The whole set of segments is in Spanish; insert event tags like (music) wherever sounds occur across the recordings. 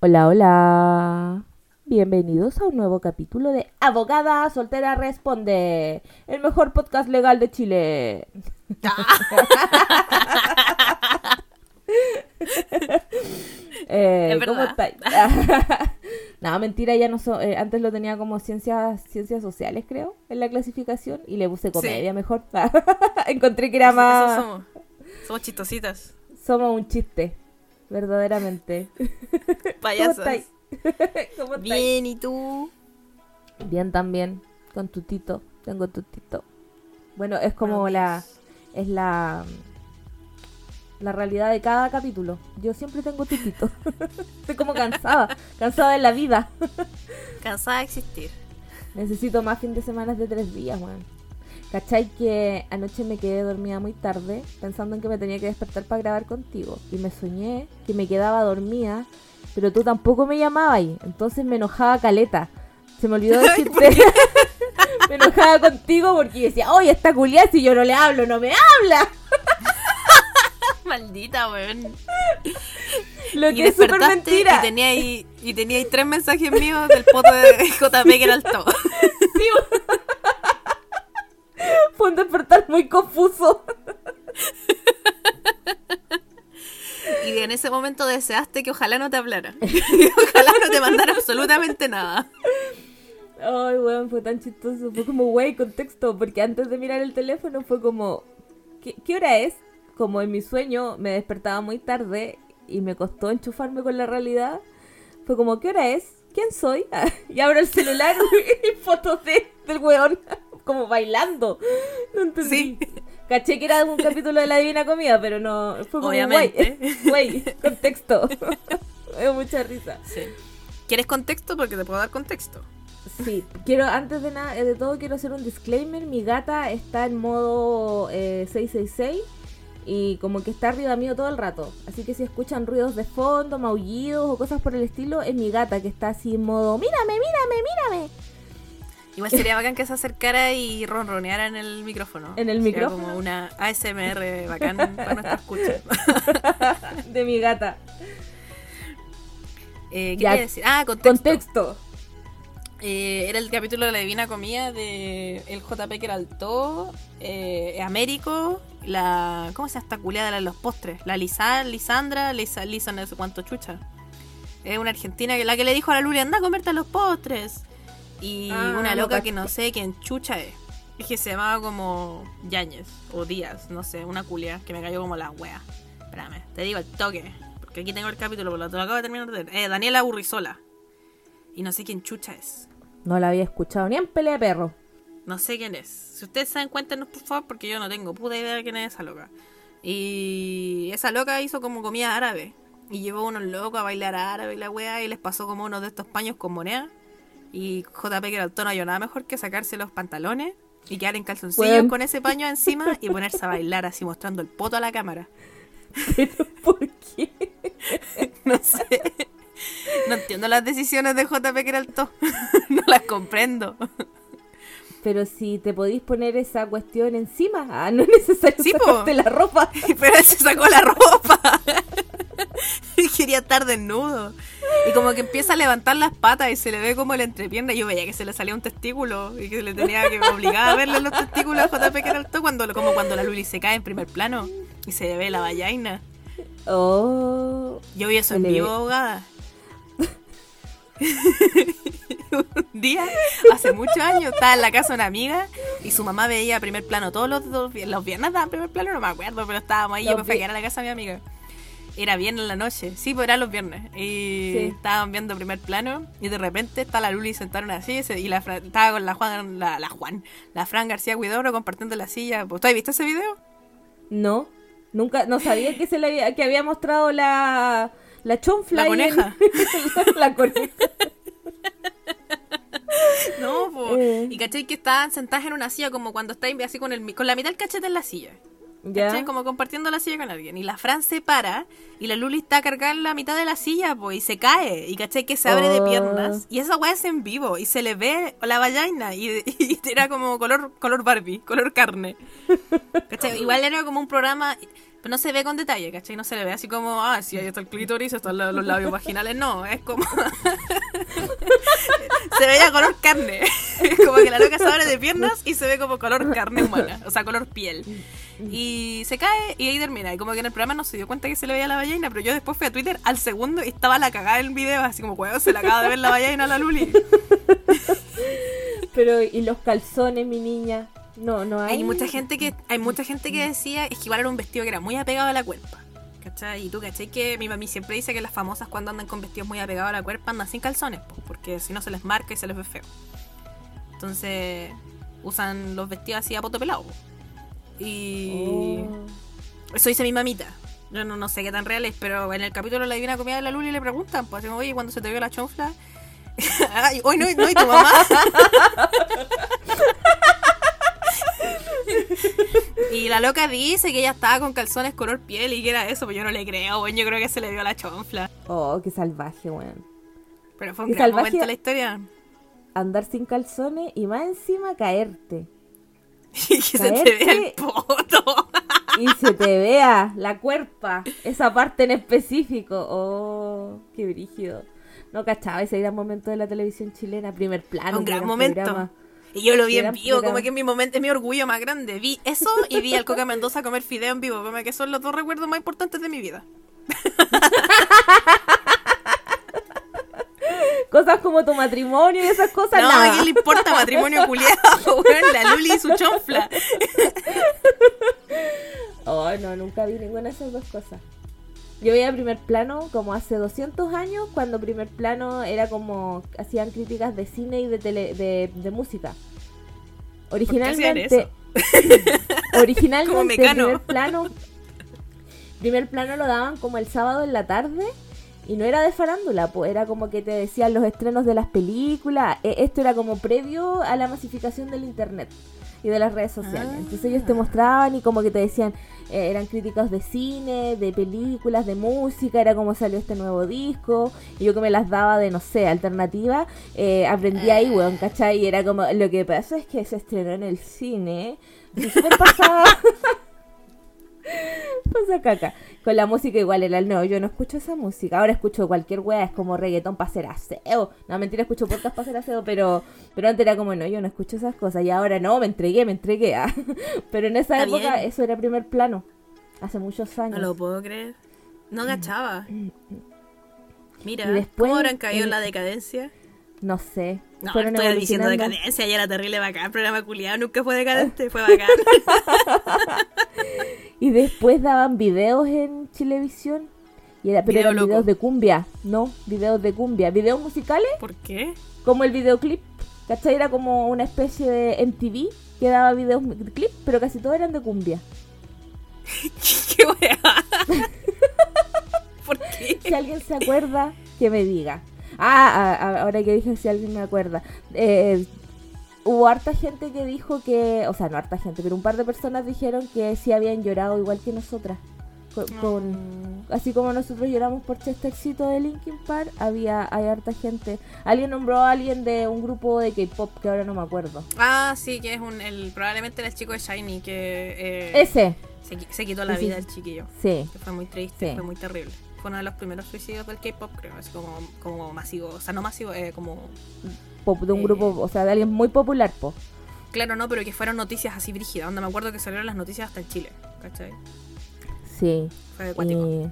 Hola, hola. Bienvenidos a un nuevo capítulo de Abogada Soltera Responde, el mejor podcast legal de Chile. (laughs) Eh, Es ¿Cómo estáis? (laughs) no, mentira, ya no so- eh, antes lo tenía como ciencias, ciencias sociales, creo, en la clasificación, y le puse comedia mejor. (laughs) Encontré que era más... somos. Somos chistositas. Somos un chiste, verdaderamente. (laughs) ¿Cómo estáis? (laughs) ¿Cómo estáis? Bien, ¿y tú? Bien también, con tutito. Tengo tutito. Bueno, es como la... Es la... La realidad de cada capítulo. Yo siempre tengo tutito. (laughs) Estoy como cansada. cansada de la vida. Cansada de existir. Necesito más fin de semana de tres días, weón. ¿Cachai? Que anoche me quedé dormida muy tarde pensando en que me tenía que despertar para grabar contigo. Y me soñé que me quedaba dormida, pero tú tampoco me llamabas ahí. Entonces me enojaba caleta. Se me olvidó (laughs) decirte. (laughs) me enojaba contigo porque decía, oye, esta culiada si yo no le hablo, no me habla. (laughs) Maldita, weón. Lo Y que es súper mentira. Y tenía ahí, y tenía ahí tres mensajes míos del poto de JP que era el todo. (laughs) Fue un despertar muy confuso. Y en ese momento deseaste que ojalá no te hablara. (laughs) Que ojalá no te mandara absolutamente nada. Ay, weón, fue tan chistoso. Fue como, wey, contexto. Porque antes de mirar el teléfono fue como, ¿qué, qué hora es? Como en mi sueño me despertaba muy tarde y me costó enchufarme con la realidad. Fue como, ¿qué hora es? ¿Quién soy? (laughs) y abro el celular y fotos de, del weón como bailando. No entendí. Sí. Caché que era un (laughs) capítulo de la Divina Comida, pero no. Fue como, Obviamente. (laughs) Güey, contexto. (laughs) Me dio mucha risa. Sí. ¿Quieres contexto? Porque te puedo dar contexto. Sí, quiero, antes de nada, de todo quiero hacer un disclaimer. Mi gata está en modo eh, 666 y como que está arriba mío todo el rato. Así que si escuchan ruidos de fondo, maullidos o cosas por el estilo, es mi gata que está así en modo, mírame, mírame, mírame. Igual sería bacán que se acercara y ronroneara en el micrófono. ¿En el Sería micrófono? como una ASMR bacán para nuestra escucha. (laughs) De mi gata. Eh, ¿Qué Ya. quería decir? Ah, contexto. Contexto. Eh, era el capítulo de la Divina Comida de el JP que era el todo, eh, Américo, la. ¿Cómo se llama esta culiada de los postres? La Lisa, Lisandra, Lisa, Lisa no sé cuánto chucha. Es una argentina que la que le dijo a la Luli, anda a comerte los postres. Y Ah, una no loca que no sé quién chucha es. Es que se llamaba como Yañez o Díaz, no sé, una culia que me cayó como la wea. Espérame, te digo el toque. Porque aquí tengo el capítulo, pero lo, lo acabo de terminar de. Eh, Daniela Burrizola. Y no sé quién chucha es. No la había escuchado ni en pelea de perro. No sé quién es. Si ustedes saben, cuéntenos por favor, porque yo no tengo puta idea de quién es esa loca. Y esa loca hizo como comida árabe. Y llevó unos locos a bailar árabe y la wea, y les pasó como uno de estos paños con moneda. Y JP que era el tono, yo nada mejor que sacarse los pantalones y quedar en calzoncillos con ese paño encima y ponerse a bailar así mostrando el poto a la cámara. Pero ¿por qué? (laughs) No sé. No entiendo las decisiones de JP que era el to. (laughs) No las comprendo. Pero si te podéis poner esa cuestión encima, ah, no es necesario Sí, po. la ropa. (laughs) Pero él se sacó la ropa. Y (laughs) quería estar desnudo. Y como que empieza a levantar las patas y se le ve como la entrepierna. Yo veía que se le salía un testículo y que le tenía que obligar a verle los testículos a JP que era el to cuando, como cuando la Luli se cae en primer plano y se le ve la vallaina. Oh, Yo vi eso en vivo, abogada. (laughs) un día, hace muchos años, estaba en la casa de una amiga y su mamá veía a primer plano todos los, los, los viernes, daban primer plano, no me acuerdo, pero estábamos ahí, yo Los me fui a quedar a la casa de mi amiga. Era viernes en la noche, sí, pues eran los viernes. Y Sí. estaban viendo primer plano y de repente está la Luli en una silla y la estaba con la Juan, la, la Juan, la Fran García Huidobro compartiendo la silla. ¿Tú has visto ese video? no. Nunca, no sabía que se le había, que había mostrado la, la chonfla. La en- coneja. (laughs) la coneja. (laughs) No, po. Eh. Y cachai que estaban sentadas en una silla como cuando estáis así con el con la mitad del cachete en la silla. Ya. ¿Cachai? Como compartiendo la silla con alguien. Y la Fran se para y la Luli está cargada en la mitad de la silla, pues, y se cae. Y cachai que se abre de Oh. piernas. Y esa weá es en vivo. Y se le ve la vallaina. Y, (laughs) y era como color, color Barbie, color carne. ¿Cachai? Igual era como un programa. Pero no se ve con detalle, ¿cachai? No se le ve así como, ah, sí, ahí está el clítoris, están los, labios vaginales. No, es como. (laughs) se veía color carne. (laughs) como que la loca se abre de piernas y se ve como color carne humana, o sea, color piel. Y se cae y ahí termina. Y como que en el programa no se dio cuenta que se le veía la ballena, pero yo después fui a Twitter al segundo y estaba la cagada en el video, así como, weón, se le acaba de ver la ballena a la Luli. (laughs) Pero, ¿y los calzones, mi niña? No, no hay. Hay mucha gente que hay mucha gente que decía es que igual era un vestido que era muy apegado a la cuerpa. ¿Cachai? Y tú, ¿cachai? Que mi mami siempre dice que las famosas cuando andan con vestidos muy apegados a la cuerpa andan sin calzones, po, porque si no se les marca y se les ve feo. Entonces usan los vestidos así a poto pelado. po. Y Oh. eso dice mi mamita. Yo no, no sé qué tan real es, pero en el capítulo de la Divina Comida de la Luli le preguntan, pues, así oye, ¿cuándo se te vio la chonfla? (laughs) Ay, hoy no, no, y tu mamá. (laughs) (laughs) y la loca dice que ella estaba con calzones color piel y que era eso, pues yo no le creo, bueno, yo creo que se le vio la chonfla. Oh, qué salvaje, weón. Pero fue un Y gran salvaje- momento de la historia. Andar sin calzones y más encima caerte. (laughs) Y que se te vea el Caerte. poto. Y se te vea la cuerpa, esa parte en específico. Oh, qué brígido. No cachaba ese gran momento de la televisión chilena, primer plano. un qué gran momento. programa. Y yo lo vi en vivo, como que en mi momento es mi orgullo más grande. Vi eso y vi al Coca Mendoza comer fideo en vivo, como que son los dos recuerdos más importantes de mi vida. (laughs) Cosas como tu matrimonio y esas cosas, No, nada. ¿a quién le importa matrimonio culiado? (laughs) la Luli y su chonfla. (laughs) Oh, no, nunca vi ninguna de esas dos cosas. Yo veía primer plano como hace 200 años, cuando primer plano era como hacían críticas de cine y de, tele, de, de música. (laughs) Originalmente, Como originalmente primer plano, primer plano lo daban como el sábado en la tarde y no era de farándula, pues era como que te decían los estrenos de las películas. E- Esto era como previo a la masificación del internet y de las redes sociales. Ah. Entonces ellos te mostraban y como que te decían, eh, eran críticos de cine, de películas, de música, era como salió este nuevo disco. Y yo que me las daba de, no sé, alternativa, eh, aprendí ahí, weón, ¿cachai? Y era como, lo que pasa es que se estrenó en el cine. Y súper pasada. (laughs) (laughs) Pasa caca. Con la música igual era el no, yo no escucho esa música. Ahora escucho cualquier wea, es como reggaetón para hacer aseo. No, mentira, escucho podcast para hacer aseo, pero, pero antes era como, no, yo no escucho esas cosas. Y ahora no, me entregué, me entregué. ah. (laughs) Pero en esa Está época bien. eso era primer plano. Hace muchos No años. lo puedo creer. No agachaba. Mira, Y después, ¿cómo habrán caído en la decadencia? No sé. No, Fueron estoy diciendo decadencia, ya era terrible bacán. Programa culiado nunca fue decadente, (laughs) fue bacán. (laughs) Y después daban videos en Chilevisión. Y era, pero Video eran loco. videos de cumbia, no, videos de cumbia. Videos musicales ¿Por qué? como el videoclip. ¿Cachai? Era como una especie de MTV que daba videos clip, pero casi todos eran de cumbia. (laughs) ¿Qué wea? ¿Por qué? Si alguien se acuerda, que me diga. Ah, ah, ah, ahora que dije si alguien me acuerda. Eh, hubo harta gente que dijo que, o sea, no harta gente, pero un par de personas dijeron que sí habían llorado igual que nosotras. Con, con- así como nosotros lloramos por Chestercito de Linkin Park, había hay harta gente. Alguien nombró a alguien de un grupo de K-pop que ahora no me acuerdo. Ah, sí, que es un, el, probablemente era el chico de Shiny que eh, Ese, se, qui- se quitó la sí. vida el chiquillo. sí. Que fue muy triste, Sí. fue muy terrible. Fue uno de los primeros suicidios del K-pop, creo, así como, como masivo. O sea, no masivo, eh, como. Pop, de un Eh. grupo, o sea, de alguien muy popular, po. Claro, no, pero que fueron noticias así brígidas. Donde me acuerdo que salieron las noticias hasta en Chile, ¿cachai? Sí. Fue. Y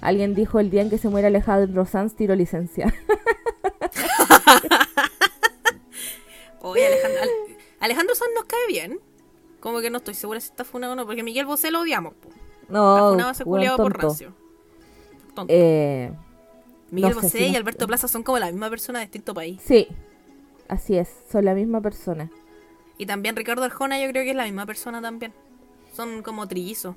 alguien dijo el día en que se muere Alejandro Sanz, tiro licencia. (laughs) Oye, Alejandro, Al- Alejandro Sanz nos cae bien. Como que no estoy segura si está funado o no, porque Miguel Bosé lo odiamos. po. Está No, funado ese weón, culiao por tonto. rancio. Tonto. Eh, Miguel no sé Bosé si y Alberto Plaza son como la misma persona de distinto país. sí, así es, son la misma persona. Y también Ricardo Arjona yo creo que es la misma persona también. Son como trillizos.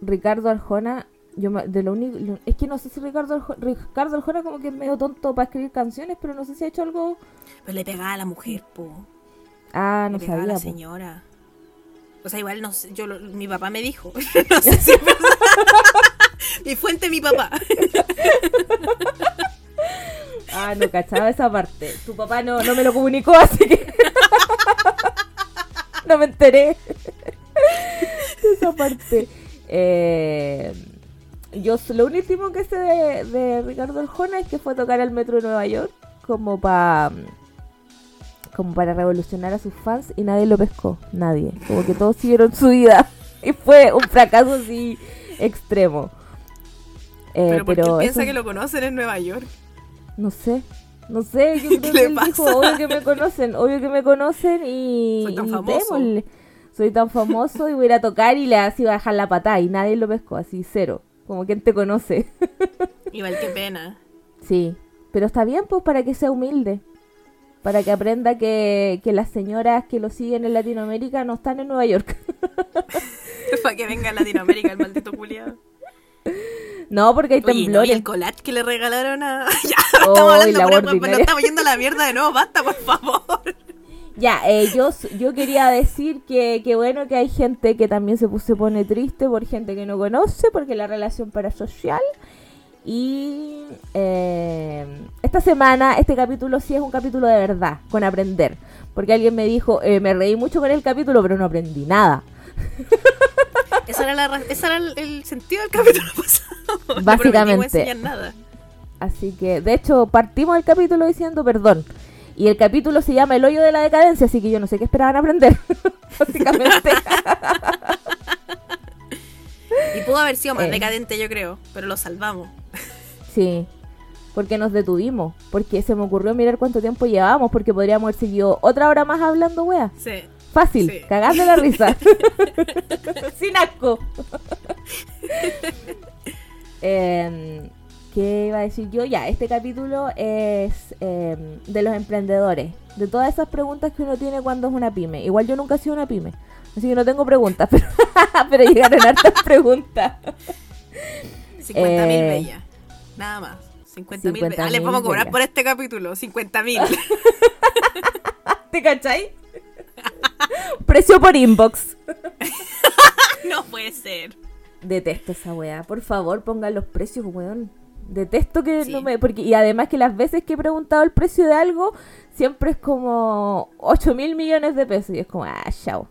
Ricardo Arjona, yo me- de lo único, es que no sé si Ricardo Arjona, Ricardo Arjona como que es medio tonto para escribir canciones, pero no sé si ha hecho algo. Pero le pegaba a la mujer, po. Ah, Le no pegaba a sabía. la po. señora. O sea, igual no sé, yo lo- mi papá me dijo. (laughs) no sé si es verdad. (laughs) mi fuente, mi papá. (laughs) Ah, no cachaba esa parte. Tu papá no, no me lo comunicó, así que (laughs) no me enteré esa parte. Eh, yo lo último que sé de, de Ricardo Arjona es que fue a tocar al metro de Nueva York como para como para revolucionar a sus fans y nadie lo pescó, nadie. Como que todos siguieron su vida y fue un fracaso así extremo. Eh, pero porque piensa que lo conocen en Nueva York. No sé, no sé, yo (laughs) creo que él dijo, obvio que me conocen, obvio que me conocen y... Soy tan famoso. Soy tan famoso y voy a ir a tocar y le así va a dejar la patada y nadie lo pescó, así cero. Como quien te conoce. (laughs) Igual qué pena. Sí, pero está bien pues para que sea humilde. Para que aprenda que, que las señoras que lo siguen en Latinoamérica no están en Nueva York. (laughs) para que venga a Latinoamérica el maldito culiado. No, porque hay temblores. y el colat que le regalaron a. (laughs) ya, estamos hablando pero estamos yendo a la mierda de nuevo, basta, por favor. (laughs) Ya, eh, yo, yo quería decir que, que, bueno que hay gente que también se, se pone triste por gente que no conoce, porque la relación parasocial. Y eh, esta semana, este capítulo sí es un capítulo de verdad, con aprender. Porque alguien me dijo, eh, me reí mucho con el capítulo, pero no aprendí nada. (laughs) Ese era, la, ese era el, sentido del capítulo (laughs) pasado. Básicamente. nada. Así que, de hecho, partimos el capítulo diciendo perdón. Y el capítulo se llama El hoyo de la decadencia, así que yo no sé qué esperaban aprender. (laughs) Básicamente. (laughs) y pudo haber sido más eh. decadente, yo creo, pero lo salvamos. Sí, porque nos detuvimos, porque se me ocurrió mirar cuánto tiempo llevábamos, porque podríamos haber seguido otra hora más hablando, wea. Sí. Fácil, sí. de la risa. (laughs) Sin asco. Em, ¿Qué iba a decir yo? Ya, este capítulo es em, de los emprendedores. De todas esas preguntas que uno tiene cuando es una pyme. Igual yo nunca he sido una pyme. Así que no tengo preguntas, (laughs) pero, pero llegaron hartas preguntas. 50.000 eh, bellas. Nada más. 50 mil. Ah, les vamos a cobrar por este capítulo. 50 mil. (laughs) ¿Te cachai? (laughs) Precio por inbox. (laughs) no puede ser. Detesto esa weá. Por favor, pongan los precios, weón. Detesto que no me. Porque, y además que las veces que he preguntado el precio de algo, siempre es como 8 mil millones de pesos. Y es como, ah, chao.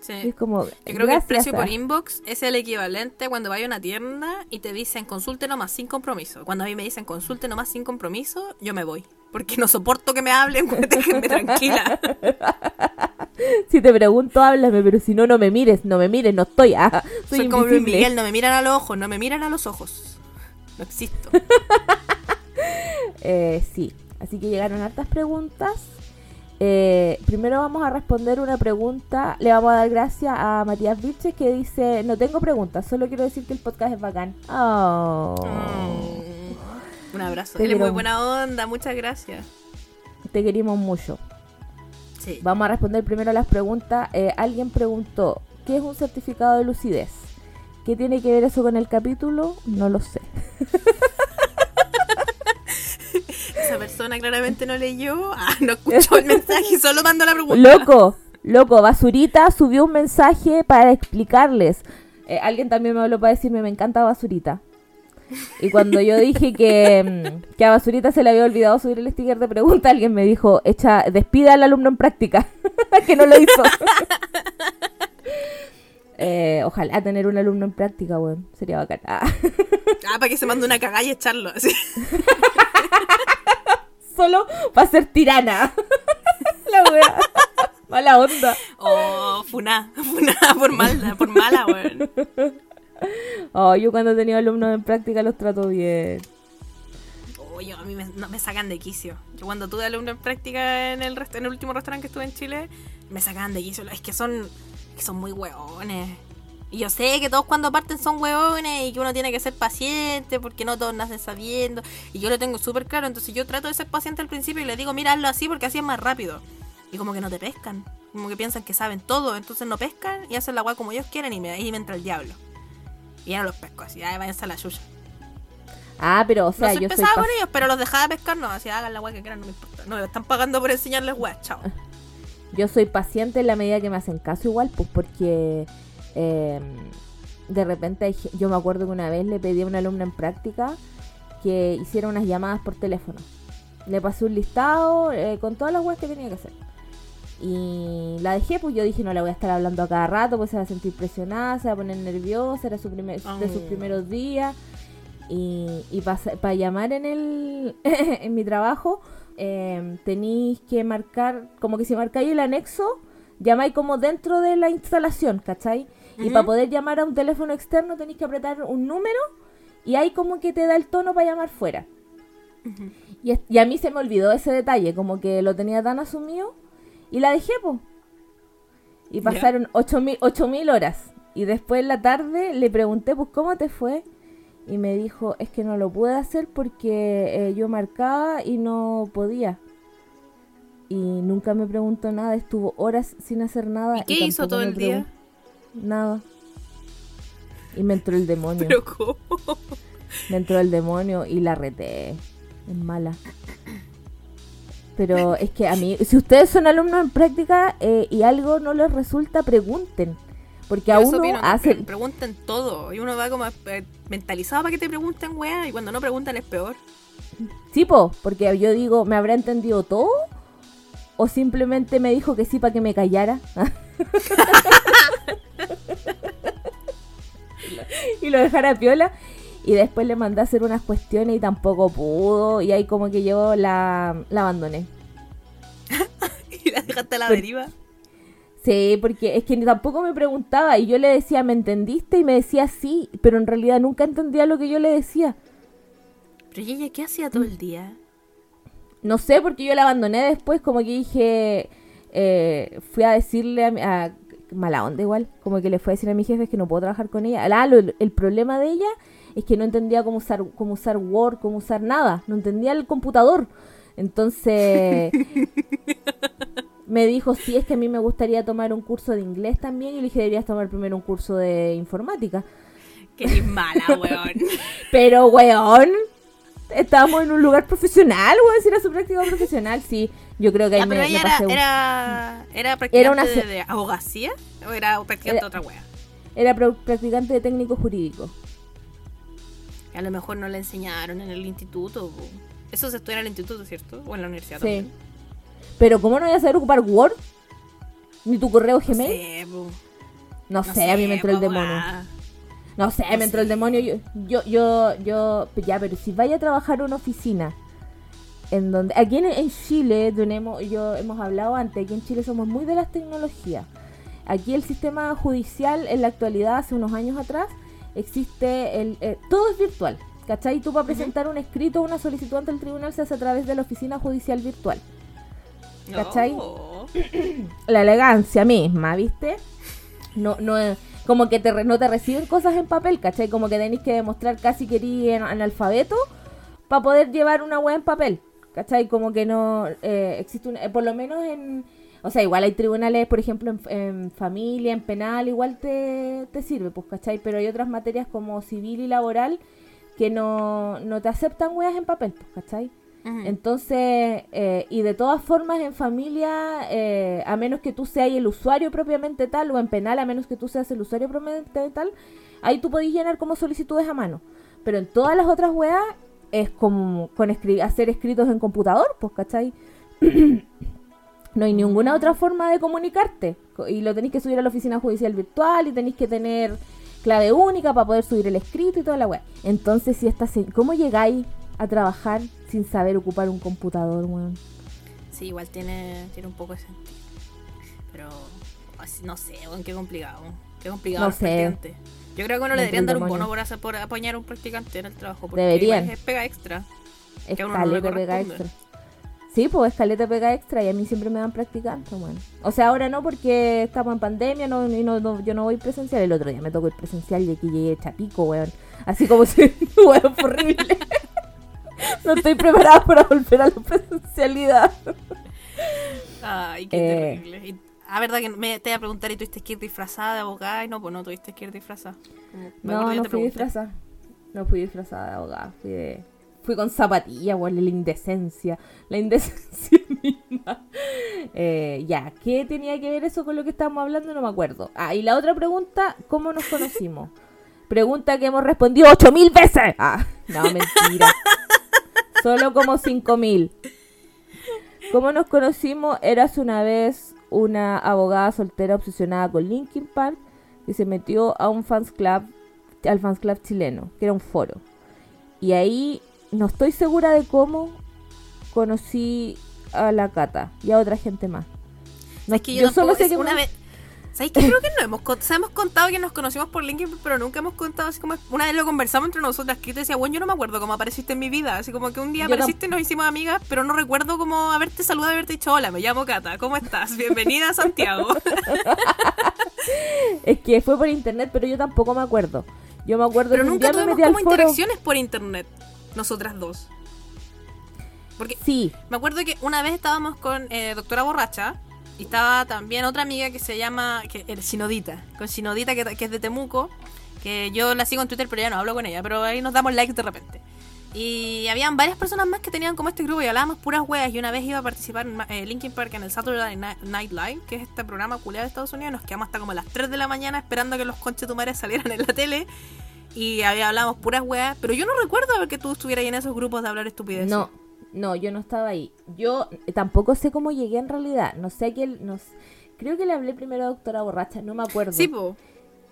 Sí. como, Yo creo que el precio por inbox es el equivalente cuando vaya a una tienda y te dicen consulte nomás sin compromiso. Cuando a mí me dicen consulte nomás sin compromiso, yo me voy. Porque no soporto que me hablen, (laughs) déjenme tranquila. (laughs) Si te pregunto, háblame, pero si no, no me mires, no me mires, no estoy. Ah, (laughs) soy, como Miguel, no me miran a los ojos, no me miran a los ojos. No existo. eh, sí, así que llegaron hartas preguntas. Eh, primero vamos a responder una pregunta. Le vamos a dar gracias a Matías Vilches que dice: No tengo preguntas, solo quiero decir que el podcast es bacán. Oh. Mm. Un abrazo. Eres muy buena onda, muchas gracias. Te queremos mucho. Sí. Vamos a responder primero a las preguntas. Eh, alguien preguntó: ¿Qué es un certificado de lucidez? ¿Qué tiene que ver eso con el capítulo? No lo sé. (laughs) Esa persona claramente no leyó, ah, no escuchó el mensaje, solo mandó la pregunta. Loco, loco, Basurita subió un mensaje para explicarles. Eh, alguien también me habló para decirme, me encanta Basurita. Y cuando yo dije que, mm, que, a Basurita se le había olvidado subir el sticker de pregunta, alguien me dijo, echa, despida al alumno en práctica, (laughs) que no lo hizo. (laughs) eh, ojalá tener un alumno en práctica, weón. Sería bacán. Ah. (laughs) ah, para que se mande una cagada y echarlo. Así. solo para ser tirana. la wea. Mala onda. Oh, funá, funá por mala, por mala, weón. Oh, yo cuando he tenido alumnos en práctica los trato bien. Yo, a mí me, me sacan de quicio. Yo cuando tuve alumnos en práctica en el, en el último restaurante que estuve en Chile, me sacan de quicio. Es que son, son muy hueones. Y yo sé que todos cuando parten son huevones y que uno tiene que ser paciente porque no todos nacen sabiendo. Y yo lo tengo súper claro, entonces yo trato de ser paciente al principio y le digo, mira, hazlo así porque así es más rápido. Y como que no te pescan, como que piensan que saben todo, entonces no pescan y hacen la hueá como ellos quieren y me, ahí me entra el diablo. Y no los pesco, así, ya váyanse a la chucha. Ah, pero o sea, no soy yo pesada con ellos, pero los dejaba pescar, no, así hagan la hueá que quieran, no me importa. No, me están pagando por enseñarles hueá, chao. (laughs) Yo soy paciente en la medida que me hacen caso igual, pues porque Em, de repente yo me acuerdo que una vez le pedí a una alumna en práctica que hiciera unas llamadas por teléfono. Le pasé un listado eh, con todas las webs que tenía que hacer. Y la dejé, pues yo dije, no le voy a estar hablando a cada rato, pues se va a sentir presionada, se va a poner nerviosa, era su primer, de sus Oh. primeros días. Y, y para llamar en el (laughs) en mi trabajo, eh, tenéis que marcar, como que si marcáis el anexo, llamáis como dentro de la instalación, ¿cachai? Y para poder llamar a un teléfono externo tenéis que apretar un número y ahí como que te da el tono para llamar fuera. Ujú. Y, es- y a mí se me olvidó ese detalle, como que lo tenía tan asumido y la dejé, po. Y pasaron 8000 8000 horas. Y después en la tarde le pregunté, pues, ¿cómo te fue? Y me dijo, es que no lo pude hacer porque eh, yo marcaba y no podía. Y nunca me preguntó nada, estuvo horas sin hacer nada. ¿Y qué hizo todo el día? Nada. Y me entró el demonio. Pero ¿cómo? Me entró el demonio y la reté. Es mala. (laughs) Pero es que a mí, si ustedes son alumnos en práctica eh, y algo no les resulta, pregunten. Porque a Yo uno opino, hace... pre- pregunten todo. Y uno va como eh, mentalizado para que te pregunten, weá. Y cuando no preguntan es peor. Sí, po, porque yo digo, ¿me habrá entendido todo? ¿O simplemente me dijo que sí para que me callara? (laughs) y lo dejara piola. Y después le mandé a hacer unas cuestiones y tampoco pudo. Y ahí como que yo la, la abandoné. (laughs) Y la dejaste a la Pero- deriva. Sí, porque es que ni tampoco me preguntaba y yo le decía, ¿me entendiste? Y me decía sí, pero en realidad nunca entendía lo que yo le decía. Pero ¿y ella qué hacía todo el día? No sé, porque yo la abandoné después, como que dije, eh, fui a decirle a, a- mala onda igual, como que le fui a decir a mi jefe que no puedo trabajar con ella. Ah, lo- el problema de ella es que no entendía cómo usar, cómo usar Word, cómo usar nada, no entendía el computador. Entonces (laughs) me dijo, sí, es que a mí me gustaría tomar un curso de inglés también. Y le dije, deberías tomar primero un curso de informática. Que mala, (laughs) weón. Pero, weón, estábamos en un lugar profesional, weón, si era su práctica profesional, sí. Yo creo que ahí Ya, me, pero me ella era, pasé un- era, era practicante una de, de abogacía o era practicante de otra wea. Era practicante de técnico jurídico. A lo mejor no le enseñaron en el instituto. po. Eso se estudia en el instituto, ¿cierto? O en la universidad Sí. también. Pero, ¿cómo no voy a saber ocupar Word? ¿Ni tu correo No Gmail? sé, po. No, No sé, a mí me entró el demonio. No sé, No me entró el sé. demonio. Yo, yo, yo, yo, ya, pero si vaya a trabajar en una oficina, en donde, aquí en, en Chile, tenemos, yo hemos hablado antes, aquí en Chile somos muy de las tecnologías. Aquí el sistema judicial, en la actualidad, hace unos años atrás, existe, el, eh, todo es virtual. ¿Cachai? Tú para presentar un escrito o una solicitud ante el tribunal se hace a través de la oficina judicial virtual. ¿Cachai? La elegancia misma, ¿viste? No, no, eh, como que te, re- no te reciben cosas en papel, ¿cachai? Como que tenéis que demostrar casi que eres an- analfabeto para poder llevar una web en papel, ¿cachai? Como que no eh, existe un, eh, por lo menos en, o sea, igual hay tribunales, por ejemplo, en, en familia, en penal, igual te, te sirve, pues, ¿cachai? Pero hay otras materias como civil y laboral que no, no te aceptan weas en papel, pues, ¿cachai? Entonces, eh, y de todas formas en familia, eh, a menos que tú seas el usuario propiamente tal, o en penal, a menos que tú seas el usuario propiamente tal, ahí tú podés llenar como solicitudes a mano. Pero en todas las otras weas es como con escri- hacer escritos en computador, pues, ¿cachai? (coughs) no hay ninguna otra forma de comunicarte. Co- Y lo tenéis que subir a la oficina judicial virtual y tenéis que tener clave única para poder subir el escrito y toda la wea. Entonces, si esta ¿cómo llegáis a trabajar sin saber ocupar un computador, weón? Sí, igual tiene, tiene un poco de sentido. Pero no sé, weón, qué complicado. Qué complicado No sé. Yo creo que uno le deberían dar un bono por, hacer, por apoyar a un practicante en el trabajo. Porque Deberían. es pega extra. Es Que a uno no le pega extra. Sí, pues escaleta pega extra y a mí siempre me dan practicantes, weón. O sea, ahora no porque estamos en pandemia no, y no, no- yo no voy presencial. El otro día me tocó ir presencial y aquí llegué chapico, weón. Así como si, (laughs) weón, fue horrible. no estoy preparada para volver a la presencialidad. Ay, qué Eh. terrible. Y, ah, verdad que me, te iba a preguntar y tuviste que ir disfrazada de abogada. Y no, pues no tuviste que ir disfrazada. Me No, no fui disfrazada. No fui disfrazada de abogada. Fui, de- fui con zapatilla, weón, la indecencia. La indecencia (laughs) misma. Eh, ya, ¿qué tenía que ver eso con lo que estábamos hablando? No me acuerdo. Ah, y la otra pregunta, ¿cómo nos conocimos? Pregunta que hemos respondido 8000 veces. Ah, no, mentira. Solo como 5000. ¿Cómo nos conocimos? Eras una vez una abogada soltera obsesionada con Linkin Park que se metió a un fans club, al fans club chileno, que era un foro. Y ahí no estoy segura de cómo conocí a la Cata y a otra gente más. No, es que yo, solo sé que una vez ¿Sabes qué? Creo que no hemos, hemos contado que nos conocimos por LinkedIn, pero nunca hemos contado así como. Una vez lo conversamos entre nosotras, que te decía, bueno, yo no me acuerdo cómo apareciste en mi vida. Así como que un día apareciste y nos hicimos amigas, pero no recuerdo cómo haberte saludado y haberte dicho, hola, me llamo Cata, ¿cómo estás? (laughs) Bienvenida a Santiago. (laughs) es que fue por internet, pero yo tampoco me acuerdo. Yo me acuerdo pero nunca tuvimos como interacciones por internet, nosotras dos. Porque sí. me acuerdo que una vez estábamos con eh, Doctora Borracha y estaba también otra amiga que se llama que, el Sinodita, con Sinodita que, es de Temuco, que yo la sigo en Twitter pero ya no hablo con ella, pero ahí nos damos likes de repente. Y habían varias personas más que tenían como este grupo y hablábamos puras weas. Y una vez iba a participar en eh, Linkin Park en el Saturday Night Live, que es este programa culiado de Estados Unidos. Nos quedamos hasta como las 3 de la mañana esperando que los conchetumares salieran en la tele. Y había, hablábamos puras weas. Pero yo no recuerdo que tú estuvieras ahí en esos grupos de hablar estupidez. No, no, yo no estaba ahí. Yo tampoco sé cómo llegué en realidad. No sé a quién. No, creo que le hablé primero a Doctora Borracha, no me acuerdo. Sí, po.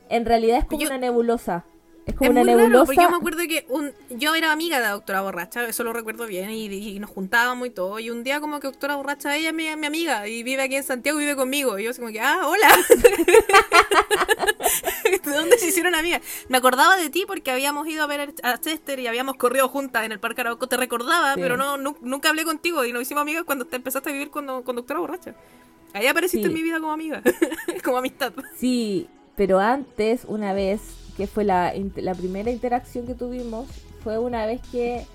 En realidad es como una nebulosa. Es como una nebulosa. porque yo me acuerdo que un, yo era amiga de la doctora Borracha, eso lo recuerdo bien, y, nos juntábamos y todo. Y un día, como que doctora Borracha, ella es mi, mi, amiga y vive aquí en Santiago y vive conmigo. Y yo, así como que, ah, hola. (laughs) (laughs) ¿De dónde se hicieron amigas? Me acordaba de ti porque habíamos ido a ver a Chester y habíamos corrido juntas en el Parque Arauco. Te recordaba, pero no, nunca hablé contigo y nos hicimos amigas cuando te empezaste a vivir con, con doctora Borracha. Ahí apareciste en mi vida como amiga, (laughs) como amistad. Sí, pero antes, una vez, que fue la, la primera interacción que tuvimos, fue una vez que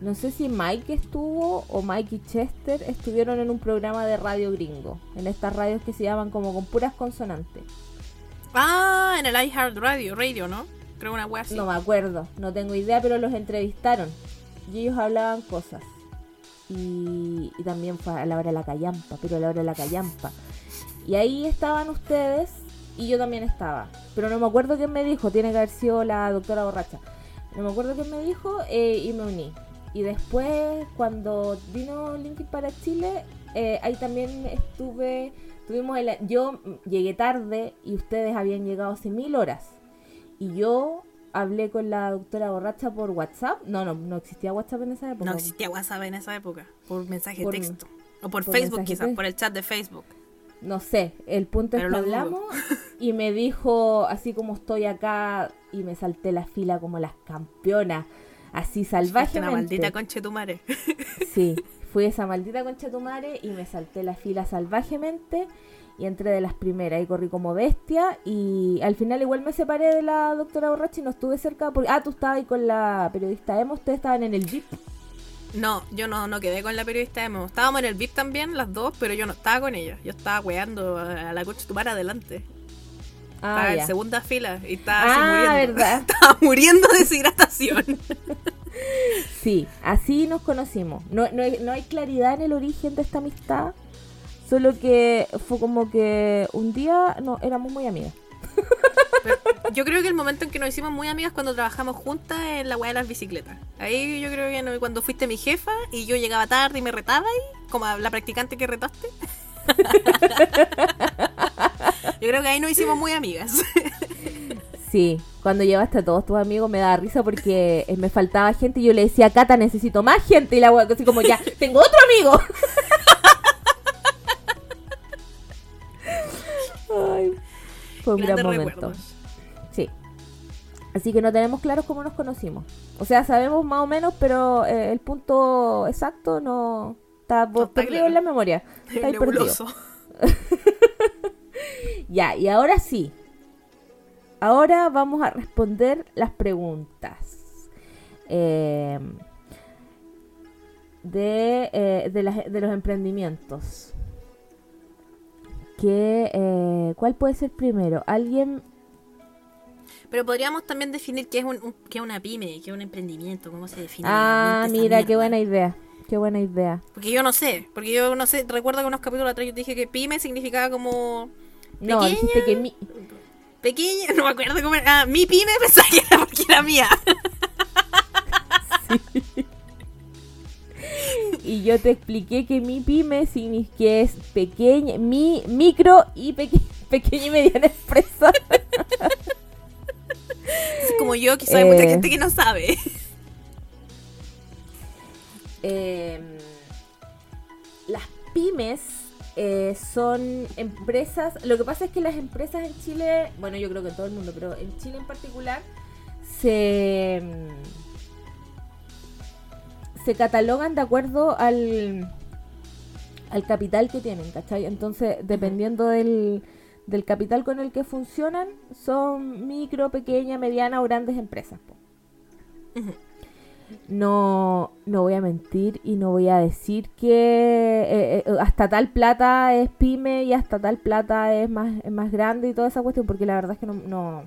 no sé si Mike estuvo o Mike y Chester estuvieron en un programa de radio gringo, en estas radios que se llaman como con puras consonantes. Ah, en el iHeart Radio, radio, ¿no? Creo una wea así. No me acuerdo, no tengo idea, pero los entrevistaron y ellos hablaban cosas. Y, también fue a la hora de la callampa, pero a la hora de la callampa. Y ahí estaban ustedes y yo también estaba. Pero no me acuerdo quién me dijo, tiene que haber sido la doctora borracha. No me acuerdo quién me dijo eh, y me uní. Y después, cuando vino Linkin para Chile, eh, ahí también estuve. Tuvimos el, yo llegué tarde y ustedes habían llegado hace mil horas. Y yo hablé con la doctora borracha por WhatsApp. No, no, no existía WhatsApp en esa época. No existía WhatsApp en esa época. Por mensaje de texto. O por, Facebook, quizás, por el chat de Facebook no sé, el punto es que hablamos (laughs) y me dijo, así como estoy acá, y me salté la fila como las campeonas, así salvajemente. Una maldita conchetumare. Sí, (laughs) fui esa maldita conchetumare y me salté la fila salvajemente y entré de las primeras y corrí como bestia y al final igual me separé de la doctora borracha y no estuve cerca porque... Ah, tú estabas ahí con la periodista Emo, ustedes estaban en el Jeep. No, yo no, no quedé con la periodista Emo. Estábamos en el VIP también, las dos, pero yo no estaba con ella. Yo estaba weando a la coche para adelante. Ah, estaba en segunda fila y estaba así ah, muriendo. ¿verdad? (laughs) Estaba muriendo de deshidratación. (laughs) sí, así nos conocimos. No, no, no hay claridad en el origen de esta amistad. Solo que fue como que un día no éramos muy amigas yo creo que el momento en que nos hicimos muy amigas cuando trabajamos juntas en la weá de las bicicletas. Ahí yo creo que cuando fuiste mi jefa y yo llegaba tarde y me retaba ahí, como la practicante que retaste. (laughs) yo creo que ahí nos hicimos muy amigas. (laughs) Sí, cuando llevaste a todos tus amigos me daba risa porque eh, me faltaba gente y yo le decía, Cata, necesito más gente. Y la weá así como, ya, (laughs) tengo otro amigo. (laughs) Ay, fue un gran momento. Sí. Así que no tenemos claros cómo nos conocimos. O sea, sabemos más o menos, pero eh, el punto exacto no está, perdido en la memoria. (laughs) Está ahí perdido. ya, y ahora sí. Ahora vamos a responder las preguntas. Em, de, eh, de los emprendimientos que eh, ¿cuál puede ser primero? Alguien pero podríamos también definir qué es, un, qué es una pyme, qué es un emprendimiento, cómo se define. Ah, mira, qué buena idea. Qué buena idea. Porque yo no sé, porque yo no sé, recuerdo que unos capítulos atrás yo dije que pyme significaba como No, dijiste que mi pequeña, (laughs) no me acuerdo cómo era. Ah, mi pyme (laughs) pensaba que era porque era mía. Sí. (laughs) y yo te expliqué que mi pyme significa que es pequeña, mi micro y peque- pequeña y mediana empresa. Es como yo, que hay mucha Eh. gente que no sabe. Eh, las pymes eh, son empresas. Lo que pasa es que las empresas en Chile, bueno, yo creo que en todo el mundo, pero en Chile en particular, se, mm, se catalogan de acuerdo al, al capital que tienen, ¿cachai? Entonces, dependiendo del, del capital con el que funcionan, son micro, pequeña, mediana o grandes empresas. po. No, no voy a mentir y no voy a decir que eh, eh, hasta tal plata es pyme y hasta tal plata es más, es más grande y toda esa cuestión, porque la verdad es que no, no,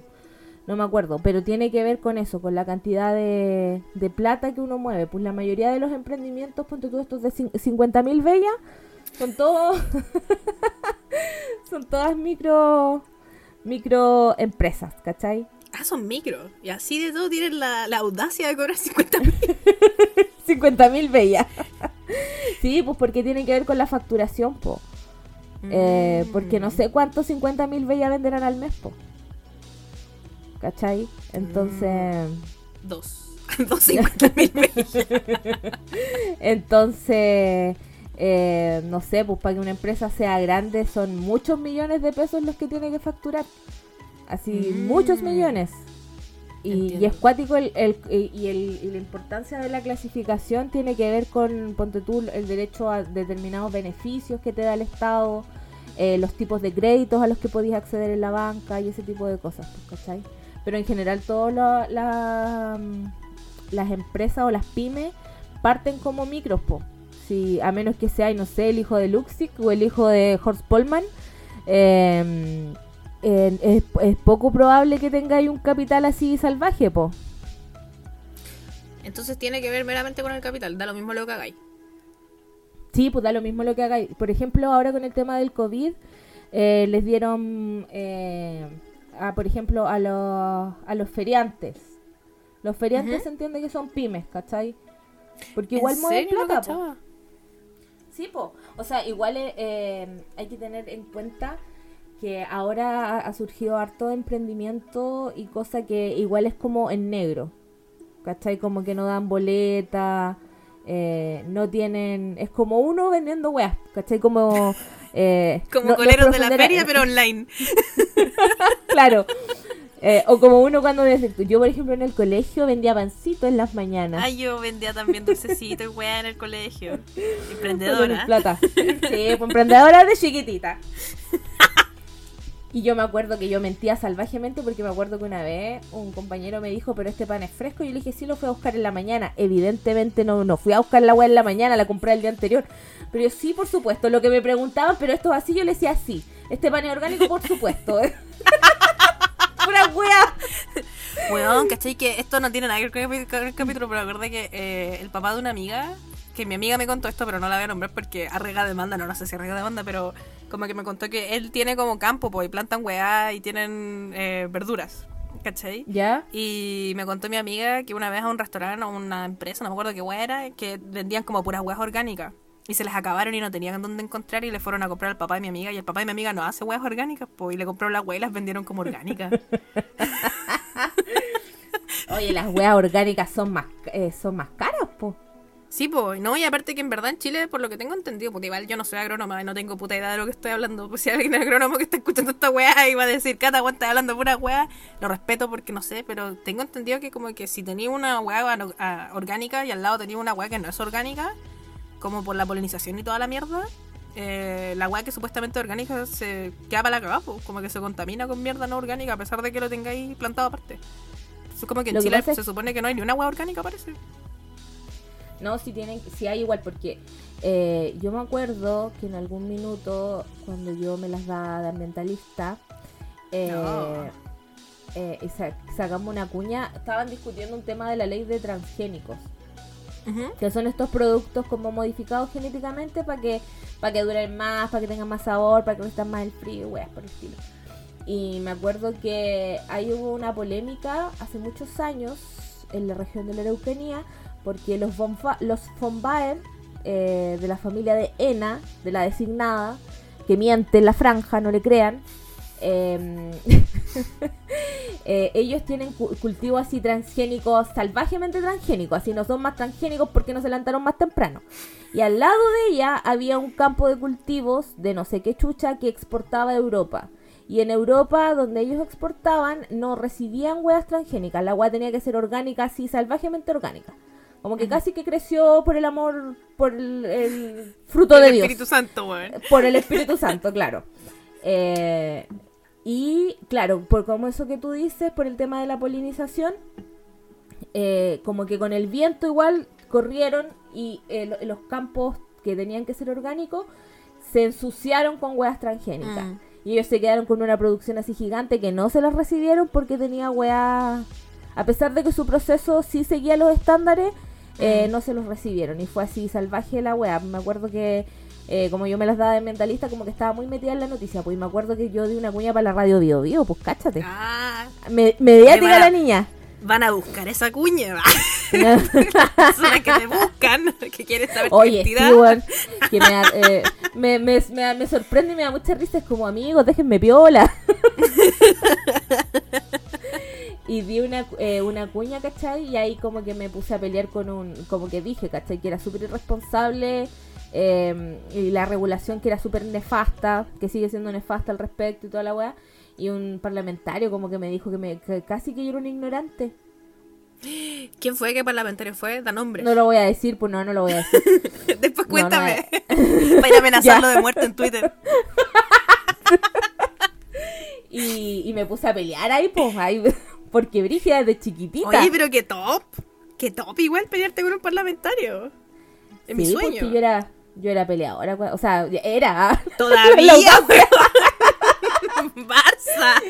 no me acuerdo. Pero tiene que ver con eso, con la cantidad de, de plata que uno mueve. Pues la mayoría de los emprendimientos, ponte tú estos de 50 mil bellas, son todos. (laughs) son todas micro. micro empresas, ¿cachai? Ah, son micro. Y así de todo tienen la, la audacia de cobrar 50 mil. (laughs) 50 mil bellas. sí, pues porque tiene que ver con la facturación, po. Eh, porque no sé cuántos 50 mil bellas venderán al mes, po. ¿Cachai? Entonces, Dos. (laughs) Dos 50 mil (laughs) entonces, eh, no sé, pues para que una empresa sea grande son muchos millones de pesos los que tiene que facturar. Así, Mm. muchos millones. Y, y es cuático el, el- y, el- y la importancia de la clasificación tiene que ver con, ponte tú, el derecho a determinados beneficios que te da el Estado, eh, los tipos de créditos a los que podías acceder en la banca y ese tipo de cosas, pues, ¿cachai? Pero en general todas la- la- mm, las empresas o las pymes parten como micros, po. Si, a menos que sea, no sé, el hijo de Luxic o el hijo de Horst Polman, eh, eh, es, es poco probable que tengáis un capital así salvaje, po. Entonces tiene que ver meramente con el capital. Da lo mismo lo que hagáis. Sí, pues da lo mismo lo que hagáis. Por ejemplo, ahora con el tema del COVID, eh, les dieron, eh, a, por ejemplo, a los, a los feriantes. Los feriantes se entiende que son pymes, ¿cachai? Porque ¿En igual mueven plata, po. Sí, po. O sea, igual eh, eh, hay que tener en cuenta que ahora ha, surgido harto emprendimiento y cosa que igual es como en negro. ¿Cachai? Como que no dan boleta, eh, no tienen... Es como uno vendiendo weas, ¿cachai? Como... (laughs) eh, Como no- coleros de la feria, pero online. (laughs) Claro. Eh, o como uno cuando... Yo, por ejemplo, en el colegio vendía pancito en las mañanas. Ay, yo vendía también dulcecitos y weá en el colegio. Emprendedora. plata. Sí, pues, emprendedora de chiquitita. (laughs) Y yo me acuerdo que yo mentía salvajemente porque me acuerdo que una vez un compañero me dijo, pero este pan es fresco. Y yo le dije, sí, lo fui a buscar en la mañana. Evidentemente no, no fui a buscar la weá en la mañana, la compré el día anterior. Pero yo sí, por supuesto. Lo que me preguntaban, pero esto es así, yo le decía sí. Este pan es orgánico, por supuesto. (laughs) Pura weá. Weón, ¿cachai? Que esto no tiene nada que ver con el, capi- con el capítulo, pero acordé que eh, el papá de una amiga, que mi amiga me contó esto, pero no la voy a nombrar porque arrega demanda, no, no sé si arrega demanda, pero como que me contó que él tiene como campo, pues, y plantan weá y tienen eh, verduras, ¿cachai? ¿Ya? Y me contó mi amiga que una vez a un restaurante o una empresa, no me acuerdo qué weá era, que vendían como puras weas orgánicas. Y se les acabaron y no tenían dónde encontrar y le fueron a comprar al papá de mi amiga. Y el papá de mi amiga no hace weas orgánicas, pues, y le compró las weas y las vendieron como orgánicas. (laughs) Oye, las weas orgánicas son más, eh, son más caras, po. Sí, pues, no, y aparte que en verdad en Chile, por lo que tengo entendido, porque igual yo no soy agrónoma y no tengo puta idea de lo que estoy hablando. Pues si alguien es agrónomo que está escuchando esta weá (laughs) y va a decir, Cata, weón, estás hablando pura weá, lo respeto porque no sé, pero tengo entendido que como que si tenía una weá orgánica y al lado tenía una weá que no es orgánica, como por la polinización y toda la mierda, eh, la weá que supuestamente es orgánica se queda para la cagada, pues, como que se contamina con mierda no orgánica a pesar de que lo tengáis plantado aparte. Es como que en Lo Chile se supone que no hay ni una weá orgánica, parece. No, si tienen, si hay igual, porque eh, yo me acuerdo que en algún minuto, cuando yo me las daba de ambientalista, eh, No. eh, sacamos una cuña, estaban discutiendo un tema de la ley de transgénicos, Que son estos productos como modificados genéticamente para que para que duren más, para que tengan más sabor, para que restan más el frío, weas por el estilo. Y me acuerdo que ahí hubo una polémica hace muchos años en la región de la Araucanía porque los, von, Fa- los eh, de la familia de Ena, de la designada, que miente en la franja, no le crean. Em, (laughs) (laughs) eh, ellos tienen cu- cultivos así transgénicos, salvajemente transgénicos, así no son más transgénicos porque no se levantaron más temprano. Y al lado de ella había un campo de cultivos de no sé qué chucha que exportaba a Europa. Y en Europa, donde ellos exportaban, no recibían huevas transgénicas. La hueá tenía que ser orgánica, así salvajemente orgánica. Como que casi que creció por el amor, por el, el fruto de el Dios. Espíritu Santo. Por el Espíritu Santo, claro. (laughs) Eh, y claro, por como eso que tú dices, por el tema de la polinización, eh, como que con el viento igual corrieron y eh, lo- los campos que tenían que ser orgánicos se ensuciaron con huevas transgénicas. Mm. Y ellos se quedaron con una producción así gigante que no se las recibieron porque tenía huevas... A pesar de que su proceso sí seguía los estándares, eh, no se los recibieron. Y fue así salvaje la wea. Me acuerdo que, eh, como yo me las daba de mentalista, como que estaba muy metida en la noticia. Pues y me acuerdo que yo di una cuña para la radio Bio Bio, pues cáchate. Ah, Me, mediática la niña. van a buscar esa cuña. Personas (laughs) que te buscan, que quieren saber tu Oye, sí, identidad. weón, que me, eh, me, me, me sorprende y me da mucha risa. Es como, amigos, déjenme piola. (laughs) y di una, eh, una cuña, ¿cachai? Y ahí como que me puse a pelear con un... Como que dije, ¿cachai? Que era súper irresponsable. Eh, y la regulación que era súper nefasta, que sigue siendo nefasta al respecto y toda la weá. Y un parlamentario como que me dijo que, me, que casi que yo era un ignorante. (gasps) ¿Quién fue? ¿Qué parlamentario fue? Da nombre. No lo voy a decir, pues no, no lo voy a decir. (laughs) Después no, cuéntame. (laughs) Para ir a amenazarlo (laughs) de muerte en Twitter. Y, y me puse a pelear ahí, pues, ahí, porque Brigia desde chiquitita. Oye, pero qué top. Qué top igual pelearte con un parlamentario. Es mi sueño. porque yo era, yo era peleadora, o sea, era. (laughs) Todavía. (laughs) Barça.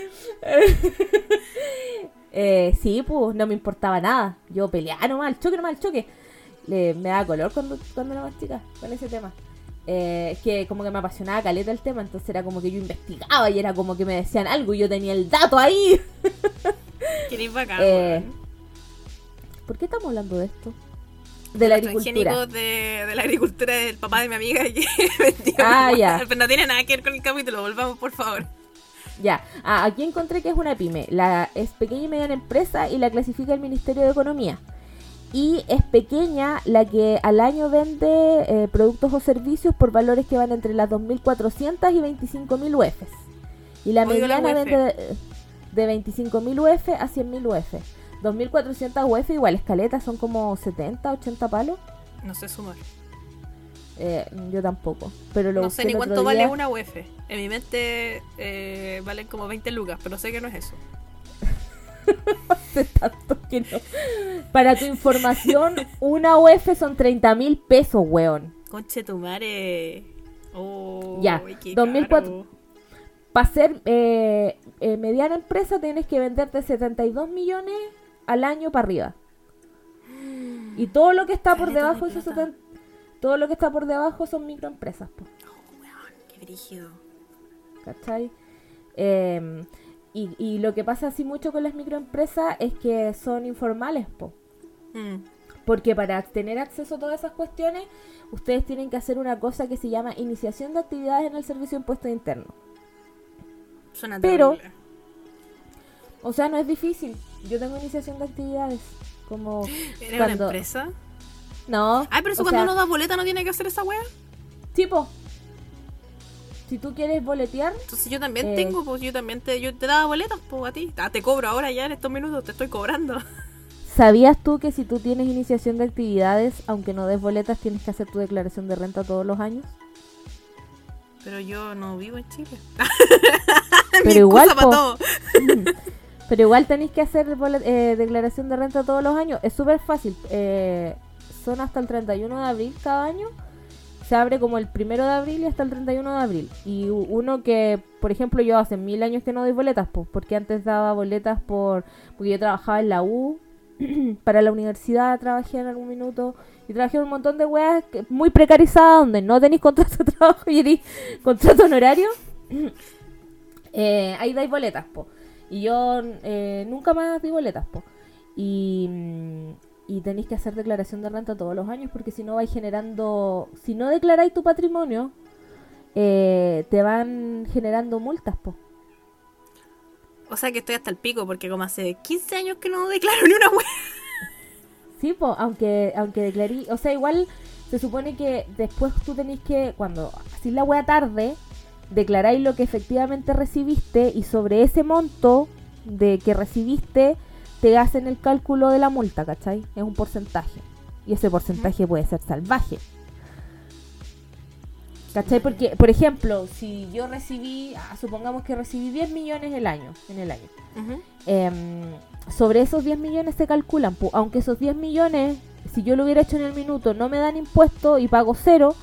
(laughs) Eh, sí, pues, no me importaba nada. Yo peleaba nomás, el choque nomás, el choque. Le, me daba color cuando, cuando era más chica con ese tema. Eh, que como que me apasionaba caleta el tema, entonces era como que yo investigaba y era como que me decían algo y yo tenía el dato ahí. Qué bacán. Eh. ¿Por qué estamos hablando de esto? De la agricultura. de, de la agricultura del papá de mi amiga que (laughs) vendió. Ah, ya. Pero no tiene nada que ver con el capítulo. Volvamos, por favor. Ya, ah, aquí encontré que es una pyme. La es pequeña y mediana empresa y la clasifica el Ministerio de Economía. Y es pequeña la que al año vende eh, productos o servicios por valores que van entre las 2.400 y 25.000 UFs. Y la Oigo la mediana UF. vende de, de 25.000 UF a 100.000 UF. 2.400 UF igual escaletas son como 70, 80 palos. No sé sumar. Eh, yo tampoco. Pero lo No sé ni cuánto otro vale día. una UF. En mi mente eh, valen como 20 lucas, pero sé que no es eso. (laughs) tanto que no. Para tu información, (laughs) una UF son 30 mil pesos, weón. Conche tu madre. Oh, Ya, qué 2004. caro. Para ser eh, eh, mediana empresa tienes que venderte 72 millones al año para arriba. Y todo lo que está por debajo de esos plata. 70 todo lo que está por debajo son microempresas, po, Oh, weón, qué brígido. ¿cachai? Eh, y, y lo que pasa así mucho con las microempresas es que son informales, po. Mm. Porque para tener acceso a todas esas cuestiones, ustedes tienen que hacer una cosa que se llama iniciación de actividades en el servicio de impuesto interno. Suena Pero- terrible. O sea, no es difícil. Yo tengo iniciación de actividades. Como (gasps) ¿Eres cuando- una empresa? No. Ay, pero eso cuando sea, uno da boleta no tiene que hacer esa wea. Tipo, si tú quieres boletear, Entonces yo también Eh. tengo, pues yo también te, yo te daba boletas, pues a ti. Ah, te cobro ahora ya en estos minutos, te estoy cobrando. (laughs) ¿sabías tú que si tú tienes iniciación de actividades, aunque no des boletas, tienes que hacer tu declaración de renta todos los años? Pero yo no vivo en Chile. (laughs) Pero Mi igual, todo. (laughs) Pero igual tenéis que hacer eh, declaración de renta todos los años. Es súper fácil. Eh, son hasta el 31 de abril cada año. Se abre como el primero de abril y hasta el 31 de abril. Y uno que, por ejemplo, yo hace mil años que no doy boletas, pues, porque antes daba boletas por. Porque yo trabajaba en la U, (clears throat) para la universidad trabajé en algún minuto. Y trabajé en un montón de weas muy precarizadas, donde no tenéis contrato de trabajo y tenéis contrato honorario. (clears throat) eh, ahí dais boletas, po. Y yo eh, nunca más di boletas, po. Y, mm, y tenéis que hacer declaración de renta todos los años porque si no vais generando, si no declaráis tu patrimonio, eh, te van generando multas, po. O sea que estoy hasta el pico porque como hace 15 años que no declaro ni una wea. Sí, po, aunque, aunque declarí, o sea, igual se supone que después tú tenés que, cuando hacís la wea tarde, declaráis lo que efectivamente recibiste y sobre ese monto de que recibiste te hacen el cálculo de la multa, ¿cachai? Es un porcentaje. Y ese porcentaje puede ser salvaje. ¿Cachai? Porque, por ejemplo, si yo recibí, ah, supongamos que recibí 10 millones el año, en el año. Em, sobre esos 10 millones se calculan, aunque esos 10 millones, si yo lo hubiera hecho en el minuto, no me dan impuesto y pago cero,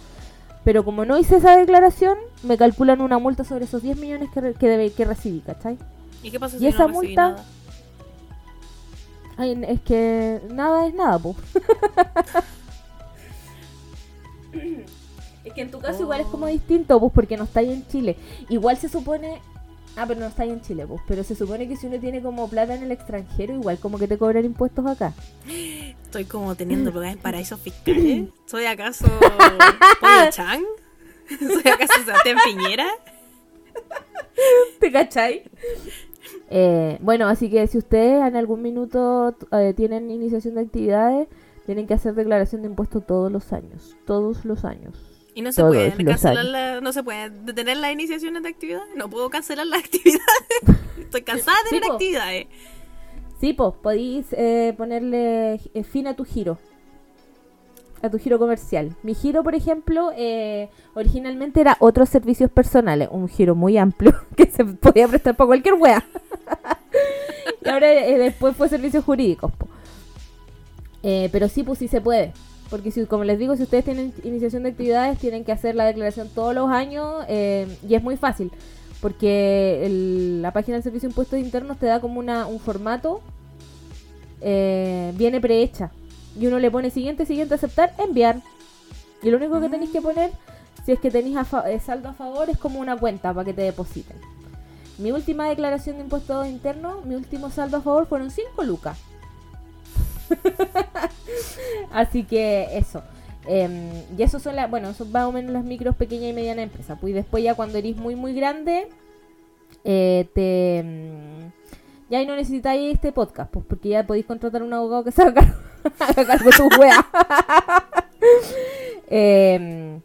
pero como no hice esa declaración, me calculan una multa sobre esos 10 millones que, que, que recibí, ¿cachai? ¿Y qué pasa si y esa no multa, nada? Ay, es que nada es nada, po. (laughs) es que en tu caso igual es como distinto, pues, porque no estáis en Chile. Igual se supone... Ah, pero no estáis en Chile, pues. Pero se supone que si uno tiene como plata en el extranjero, igual como que te cobran impuestos acá. Estoy como teniendo (laughs) en paraísos fiscales. ¿Soy acaso Pollo Chang? (laughs) ¿Soy acaso Sebastián Piñera? ¿Te cachai? Eh, bueno, así que si ustedes en algún minuto eh, tienen iniciación de actividades, tienen que hacer declaración de impuestos todos los años. Todos los años. ¿Y no se Todos puede los cancelar la, no se puede detener las iniciaciones de actividades? No puedo cancelar las (laughs) actividades. Estoy cansada de tener actividades. Sí, pues podéis eh, ponerle eh, fin a tu giro. A tu giro comercial. Mi giro, por ejemplo, eh, originalmente era otros servicios personales. Un giro muy amplio (laughs) que se podía prestar para cualquier wea. (laughs) y ahora eh, después fue servicios jurídicos. Eh, pero sí, pues sí se puede. Porque si, como les digo, si ustedes tienen iniciación de actividades, tienen que hacer la declaración todos los años eh, y es muy fácil. Porque el- la página del Servicio de Impuestos Internos te da como una, un formato, eh, viene prehecha. Y uno le pone siguiente, siguiente, aceptar, enviar. Y lo único que tenéis que poner, si es que tenéis eh, saldo a favor, es como una cuenta para que te depositen. Mi última declaración de impuestos internos, mi último saldo a favor fueron 5 lucas. (laughs) (laughs) Así que eso. Em, y eso son las, bueno, son más o menos las micros, pequeñas y medianas empresas. Pues y después ya cuando eres muy, muy grande, eh, te... mm, Ya ahí no necesitáis este podcast, pues porque ya podéis contratar a un abogado que se haga cargo, (laughs) haga cargo wea. (laughs) Em,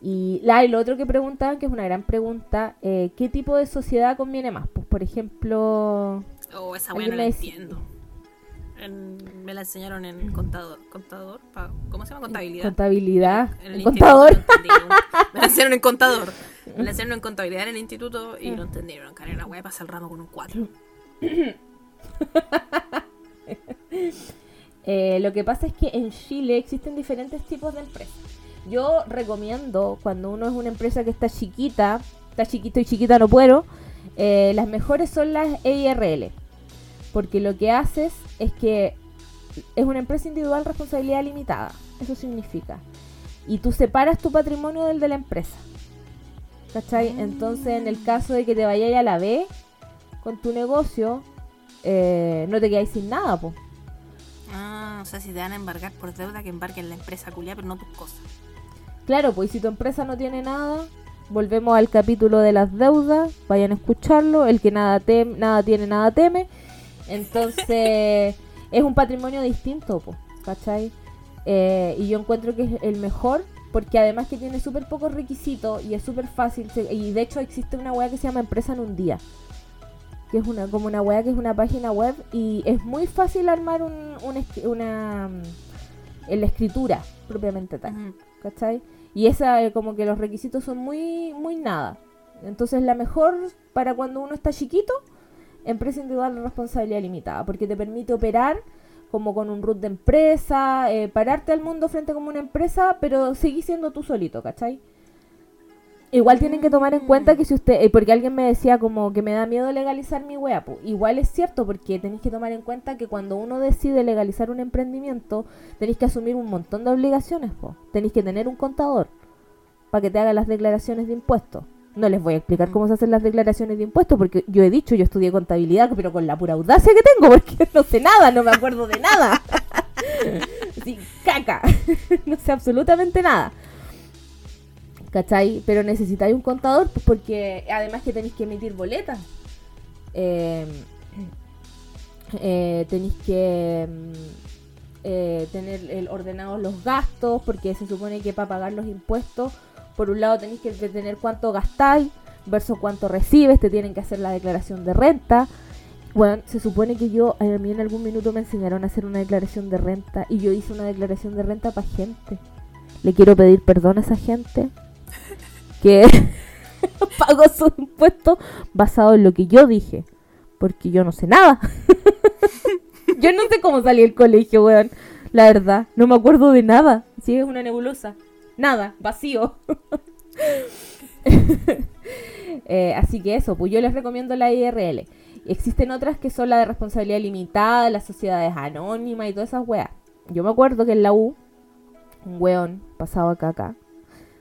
y la, y lo otro que preguntaban, que es una gran pregunta, eh, ¿qué tipo de sociedad conviene más? Pues por ejemplo, Oh, esa buena no la entiendo. En- me la enseñaron en contador. contador pa- ¿Cómo se llama? Contabilidad. contabilidad, En el contador. Me la enseñaron en contador. Me la enseñaron en contabilidad en el instituto y no entendieron. Cara, la wea pasa el ramo con un 4. (coughs) Eh, lo que pasa es que en Chile existen diferentes tipos de empresas. Yo recomiendo, cuando uno es una empresa que está chiquita, está chiquito y chiquita no puedo, eh, las mejores son las EIRL. Porque lo que haces es que es una empresa individual responsabilidad limitada. Eso significa. Y tú separas tu patrimonio del de la empresa. ¿Cachai? Entonces, en el caso de que te vayas a la B con tu negocio, eh, no te quedáis sin nada, po. Ah, o sea, si te van a embargar por deuda, que embarquen la empresa culia, pero no tus cosas. Claro, pues si tu empresa no tiene nada, volvemos al capítulo de las deudas, vayan a escucharlo, el que nada tem nada tiene, nada teme. Entonces, es un patrimonio distinto, po, ¿cachai? Eh, y yo encuentro que es el mejor, porque además que tiene súper pocos requisitos y es súper fácil. y de hecho existe una web que se llama Empresa en un día. Que es una, como una web que es una página web y es muy fácil armar un, un una, mm, en la escritura propiamente tal. ¿cachai? Y esa, eh, como que los requisitos son muy, muy nada. Entonces, la mejor para cuando uno está chiquito, empresa individual de responsabilidad limitada, porque te permite operar como con un root de empresa, eh, pararte al mundo frente como una empresa, pero seguir siendo tú solito, ¿cachai? Igual tienen que tomar en cuenta que si usted, eh, porque alguien me decía como que me da miedo legalizar mi wea, pues igual es cierto porque tenéis que tomar en cuenta que cuando uno decide legalizar un emprendimiento, tenéis que asumir un montón de obligaciones, pues. Tenéis que tener un contador para que te haga las declaraciones de impuestos. No les voy a explicar cómo se hacen las declaraciones de impuestos porque yo he dicho, yo estudié contabilidad, pero con la pura audacia que tengo porque (laughs) no sé nada, no me acuerdo de nada. (laughs) Sí, caca. (laughs) no sé absolutamente nada. ¿Cachai? Pero necesitáis un contador pues, porque además que tenéis que emitir boletas. Eh, eh, tenéis que mm, eh, tener el, ordenados los gastos porque se supone que para pagar los impuestos, por un lado tenéis que tener cuánto gastáis versus cuánto recibes, te tienen que hacer la declaración de renta. Bueno, se supone que yo, a mí en algún minuto me enseñaron a hacer una declaración de renta y yo hice una declaración de renta para gente. Le quiero pedir perdón a esa gente (laughs) que (laughs) pagó sus impuestos basado en lo que yo dije, porque yo no sé nada. (laughs) yo no sé cómo salí del colegio, weón. La verdad, no me acuerdo de nada. Si es una nebulosa. Nada, vacío. (laughs) Eh, así que eso, pues yo les recomiendo la IRL. Existen otras que son la de responsabilidad limitada, las sociedades anónimas y todas esas weas. Yo me acuerdo que en la U, un weón pasado acá acá,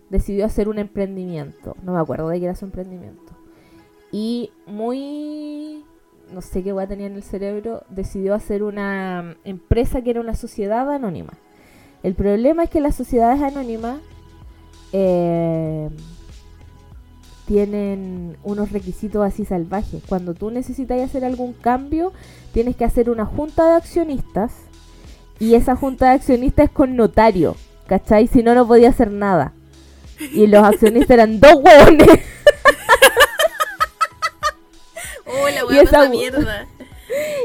decidió hacer un emprendimiento. No me acuerdo de qué era su emprendimiento. Y muy, no sé qué wea tenía en el cerebro, decidió hacer una empresa que era una sociedad anónima. El problema es que las sociedades anónimas eh, tienen unos requisitos así salvajes. Cuando tú necesitas hacer algún cambio, tienes que hacer una junta de accionistas y esa junta de accionistas es con notario, ¿cachai? Si no, no podía hacer nada. Y los accionistas eran dos hueones. (laughs) Oh, la y esa mierda.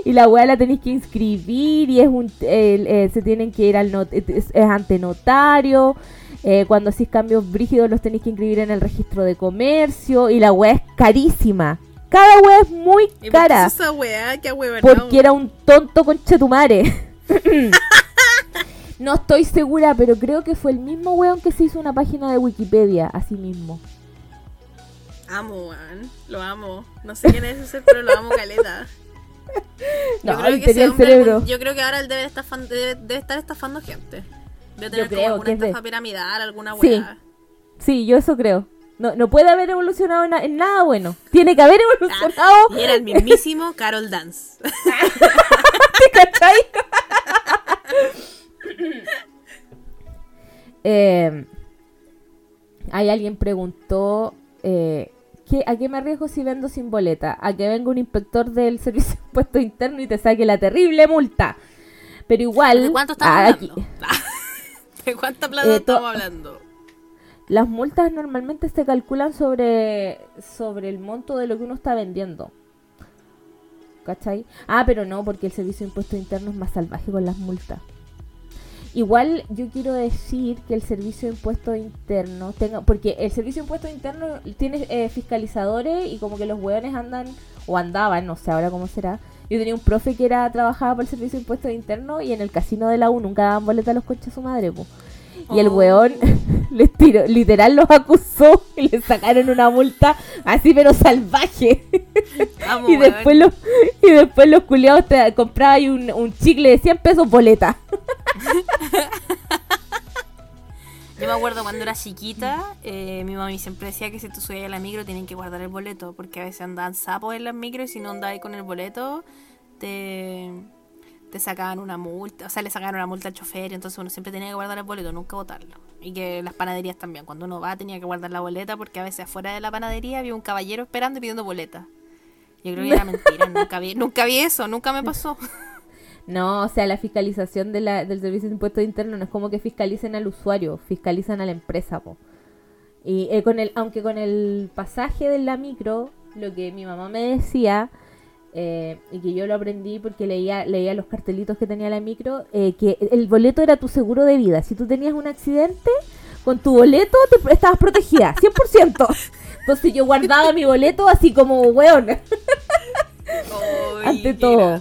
Y la weá la tenéis que inscribir y es un eh, se tienen que ir al not es ante notario eh, cuando hacéis cambios brígidos los tenéis que inscribir en el registro de comercio y la weá es carísima. Cada weá es muy cara. esa weá? ¿Qué porque era un tonto con chetumare. (laughs) no estoy segura, pero creo que fue el mismo weón que se hizo una página de Wikipedia, así mismo. Amo, weón. Lo amo. No sé quién es ese, pero lo amo caleta. (laughs) Yo, no, creo que el cerebro. yo creo que ahora él debe estar, debe estar estafando gente. Debe tener yo creo alguna estafa piramidal, alguna weá. Sí. yo eso creo. No, no puede haber evolucionado en, nada bueno. Tiene que haber evolucionado. Ah, y era el mismísimo (laughs) Carol Dance. ¿Te cachai? (laughs) eh, hay alguien preguntó eh, ¿qué, ¿a qué me arriesgo si vendo sin boleta? A que venga un inspector del servicio de impuesto interno y te saque la terrible multa. Pero igual... ¿De cuánto estamos hablando? (laughs) ¿De cuánta plata eh, estamos hablando? Las multas normalmente se calculan sobre, sobre el monto de lo que uno está vendiendo. ¿Cachai? Ah, pero no, porque el servicio de impuesto interno es más salvaje con las multas. Igual yo quiero decir que el servicio de impuesto interno tenga, porque el servicio de impuesto interno tiene eh, fiscalizadores y como que los hueones andan, o andaban, no sé ahora cómo será. Yo tenía un profe que era trabajaba por el servicio de impuesto interno y en el casino de la U nunca daban boleta a los coches a su madre, pues. Y el weón (laughs) les tiró, literal los acusó y le sacaron una multa así pero salvaje. (laughs) y después los y después los culiados te compraban un, un chicle de 100 pesos boleta. Yo me acuerdo cuando era chiquita, eh, mi mami siempre decía que si tú subías a la micro tienen que guardar el boleto, porque a veces andaban sapos en las micro y si no andabas con el boleto, te, te sacaban una multa, o sea, le sacaban una multa al chofer, y entonces uno siempre tenía que guardar el boleto, nunca botarlo. Y que las panaderías también, cuando uno va tenía que guardar la boleta, porque a veces afuera de la panadería había un caballero esperando y pidiendo boleta. Yo creo que era (laughs) mentira, nunca vi, nunca vi eso, nunca me pasó. (laughs) No, o sea, la fiscalización de la, del Servicio de Impuestos Internos no es como que fiscalicen al usuario, fiscalizan a la empresa, po. Y eh, con el, aunque con el pasaje de la micro, lo que mi mamá me decía eh, y que yo lo aprendí porque leía, leía los cartelitos que tenía la micro, eh, que el boleto era tu seguro de vida. Si tú tenías un accidente, con tu boleto te estabas protegida, (laughs) 100%. Entonces yo guardaba mi boleto así como weón. (laughs) (laughs) Ante todo.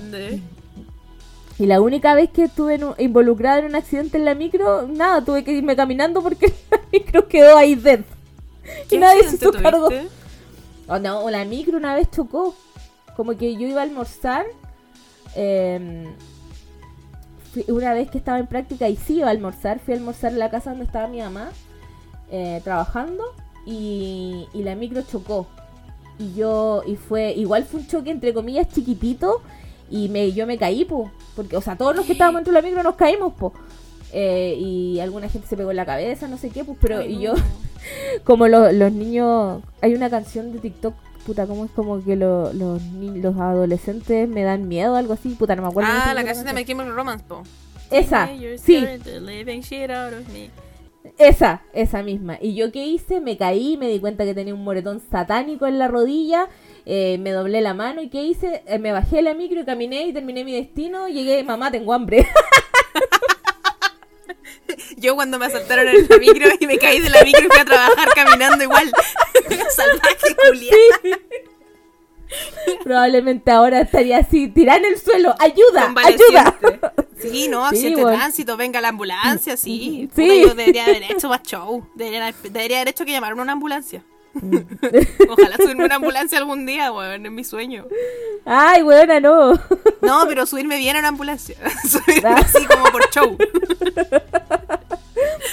Y la única vez que estuve involucrada en un accidente en la micro, nada, tuve que irme caminando porque la micro quedó ahí dentro. Y nadie se hizo cargo. Oh, no, la micro una vez chocó como que yo iba a almorzar. Em, una vez que estaba en práctica y sí iba a almorzar, fui a almorzar en la casa donde estaba mi mamá eh, trabajando y, la micro chocó. Y yo, y fue, igual fue un choque entre comillas chiquitito Y me, yo me caí, po. Porque, o sea, todos los que estábamos dentro de la micro nos caímos, po. Eh, y alguna gente se pegó en la cabeza, no sé qué, pues, pero Ay, y yo, (laughs) como lo- los niños, hay una canción de TikTok, puta, como es como que lo- los, los adolescentes me dan miedo, algo así, puta, no me acuerdo. cómo Ah, la canción de My Chemical Romance, po. Esa, sí, esa, esa misma. Y yo qué hice, me caí, me di cuenta que tenía un moretón satánico en la rodilla, eh, me doblé la mano y qué hice, Eh, me bajé la micro y caminé y terminé mi destino, llegué, mamá, tengo hambre. (laughs) (laughs) Yo cuando me asaltaron en la micro y me caí de la micro y fui a trabajar caminando igual. (laughs) Salvaje, Julia. Probablemente ahora estaría así, tirada en el suelo, ayuda, ayuda. Sí, no, Sí, accidente bueno. de tránsito, venga la ambulancia, sí. Sí. Puta, yo debería haber hecho más show. Debería, debería haber hecho que llamaron a una ambulancia. Ojalá subirme una ambulancia algún día, weón, es mi sueño. Ay, buena, no. No, pero subirme bien a una ambulancia. (laughs) Subirme Ah. así como por show.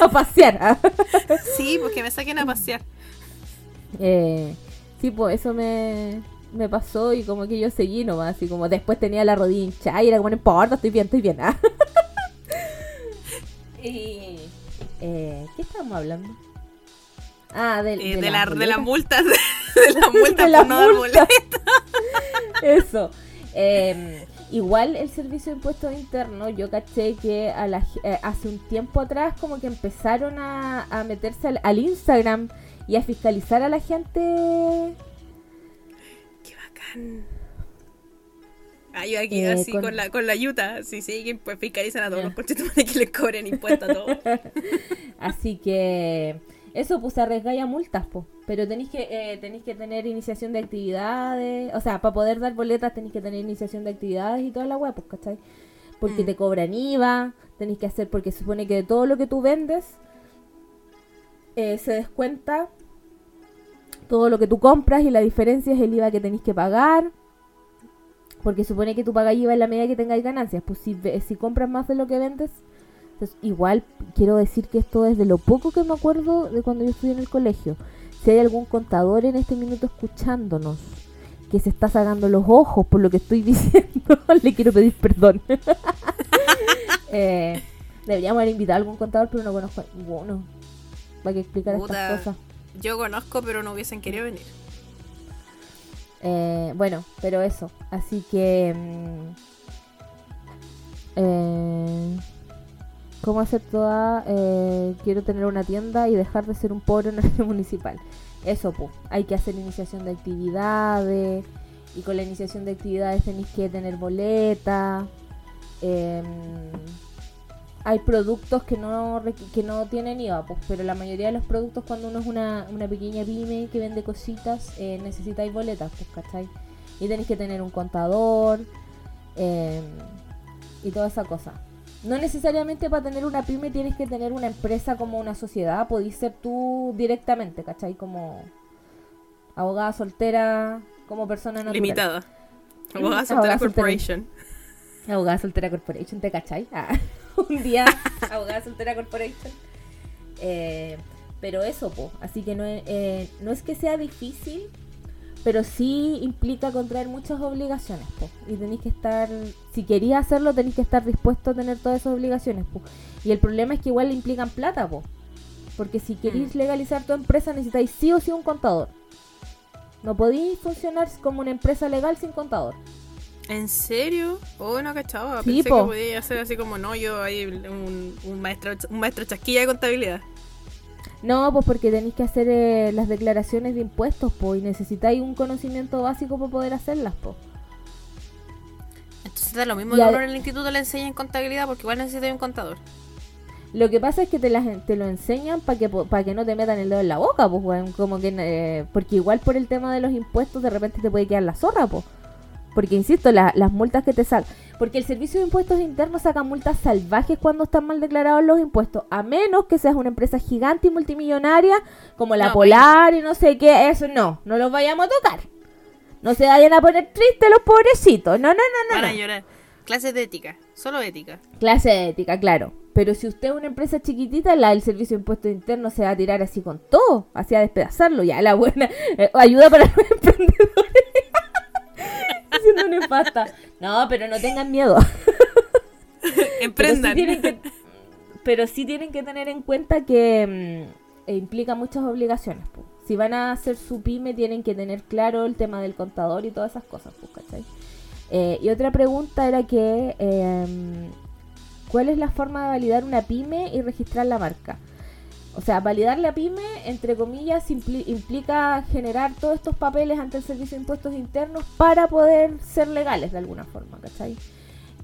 A pasear. ah. Sí, pues que me saquen a pasear. Eh, sí, pues eso me, me pasó y como que yo seguí nomás, así como después tenía la rodilla hinchada y era como, no importa, estoy bien, estoy bien. ah. y, eh, ¿Qué estábamos hablando? Ah, de, Eh, de de, las la, de las multas. (laughs) De (laughs) las multas por no dar boletas. (laughs) Eso. Eh, igual el servicio de impuestos internos, yo caché que a la eh, hace un tiempo atrás como que empezaron a, a meterse al, al Instagram y a fiscalizar a la gente. Qué bacán. Ah, yo aquí Eh, así con- con... la con la yuta, sí, sí, pues fiscalizan a todos los conchetumares que les cobren impuestos a todos. Así que eso pues arriesgáis a multas, pues. Pero tenéis que, eh, tenéis que tener iniciación de actividades. O sea, para poder dar boletas tenéis que tener iniciación de actividades y toda la web, pues, ¿cachai? Porque Mm. te cobran IVA, tenéis que hacer, porque se supone que de todo lo que tú vendes eh, se descuenta todo lo que tú compras y la diferencia es el IVA que tenéis que pagar. Porque supone que tú pagas IVA en la medida que tengáis ganancias. Pues si, si compras más de lo que vendes, entonces, igual quiero decir que esto es de lo poco que me acuerdo de cuando yo estudié en el colegio. Si hay algún contador en este minuto escuchándonos que se está sacando los ojos por lo que estoy (laughs) diciendo, le quiero pedir perdón. (laughs) Eh, deberíamos haber invitado a algún contador, pero no conozco a ninguno para que explicara Puta. estas cosas. Yo conozco, pero no hubiesen querido venir. Eh, bueno, pero eso. Así que. mm, eh, ¿Cómo hacer toda? eh, quiero tener una tienda y dejar de ser un pobre honorario (laughs) municipal. Eso, pues. Hay que hacer iniciación de actividades. Y con la iniciación de actividades tenéis que tener boleta. em, hay productos que no que no tienen IVA, pues, pero la mayoría de los productos cuando uno es una, una pequeña pyme que vende cositas, eh, necesitáis boletas, pues, ¿cachai? Y tenéis que tener un contador eh, y toda esa cosa. No necesariamente para tener una pyme tienes que tener una empresa como una sociedad, podéis ser tú directamente, ¿cachai? Como abogada soltera, como persona natural. Limitada. Mm, Abogada abogada Soltera soltera. Corporation. Abogada Soltera Corporation, ¿te cachai? Ah, (laughs) un día, (laughs) Abogada Soltera Corporation. Eh, pero eso, po. Así que no eh, no es que sea difícil, pero sí implica contraer muchas obligaciones, po. Y tenéis que estar, si querías hacerlo, tenéis que estar dispuesto a tener todas esas obligaciones, po. Y el problema es que igual le implican plata, po. Porque si queréis Mm. legalizar tu empresa, necesitáis sí o sí un contador. No podéis funcionar como una empresa legal sin contador. ¿En serio? Oh, no cachaba. Sí, Pensé po. que podía hacer así como no, yo ahí un, un maestro un maestro chasquilla de contabilidad. No, pues porque tenéis que hacer eh, las declaraciones de impuestos, pues, y necesitáis un conocimiento básico para poder hacerlas, pues. Entonces da lo mismo Y que uno en el instituto le enseñan contabilidad porque igual necesita un contador. Lo que pasa es que te, las, te lo enseñan para que para que no te metan el dedo en la boca, pues, weón, como que eh, porque igual por el tema de los impuestos de repente te puede quedar la zorra, pues. Porque insisto, la- las multas que te sacan, porque el servicio de impuestos internos saca multas salvajes cuando están mal declarados los impuestos, a menos que seas una empresa gigante y multimillonaria como la No, Polar y no sé qué, eso no, no los vayamos a tocar. No se vayan a poner tristes los pobrecitos. No, no, no, no. Van a no. llorar. Clases de ética, solo ética. Clase de ética, claro. Pero si usted es una empresa chiquitita, la del servicio de impuestos internos se va a tirar así con todo, así a despedazarlo. Ya, la buena. (laughs) eh, ayuda para los (laughs) emprendedores. Diciendo nefasta. No, pero no tengan miedo. (laughs) Emprendan. Pero sí tienen que, pero sí tienen que tener en cuenta que mm, implica muchas obligaciones. po. Si van a hacer su pyme, tienen que tener claro el tema del contador y todas esas cosas. pues, ¿cachai? Eh, y otra pregunta era que, em, ¿cuál es la forma de validar una pyme y registrar la marca? O sea, validar la pyme, entre comillas, impli- implica generar todos estos papeles ante el Servicio de Impuestos Internos para poder ser legales de alguna forma, ¿cachai?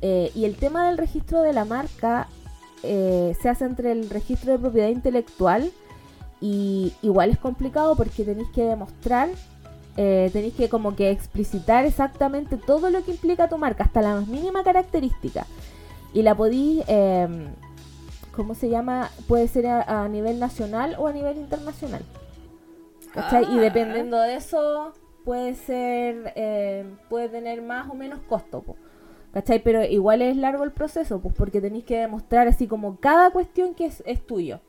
Eh, y el tema del registro de la marca eh, se hace entre el registro de propiedad intelectual y igual es complicado porque tenéis que demostrar, eh, tenéis que como que explicitar exactamente todo lo que implica tu marca, hasta la más mínima característica. Y la podéis, eh, ¿cómo se llama? Puede ser a, a nivel nacional o a nivel internacional. ¿Cachai? Y Ah. dependiendo de eso, puede ser, eh, puede tener más o menos costo, po. ¿cachai? Pero igual es largo el proceso, pues porque tenéis que demostrar así como cada cuestión que es, es tuyo.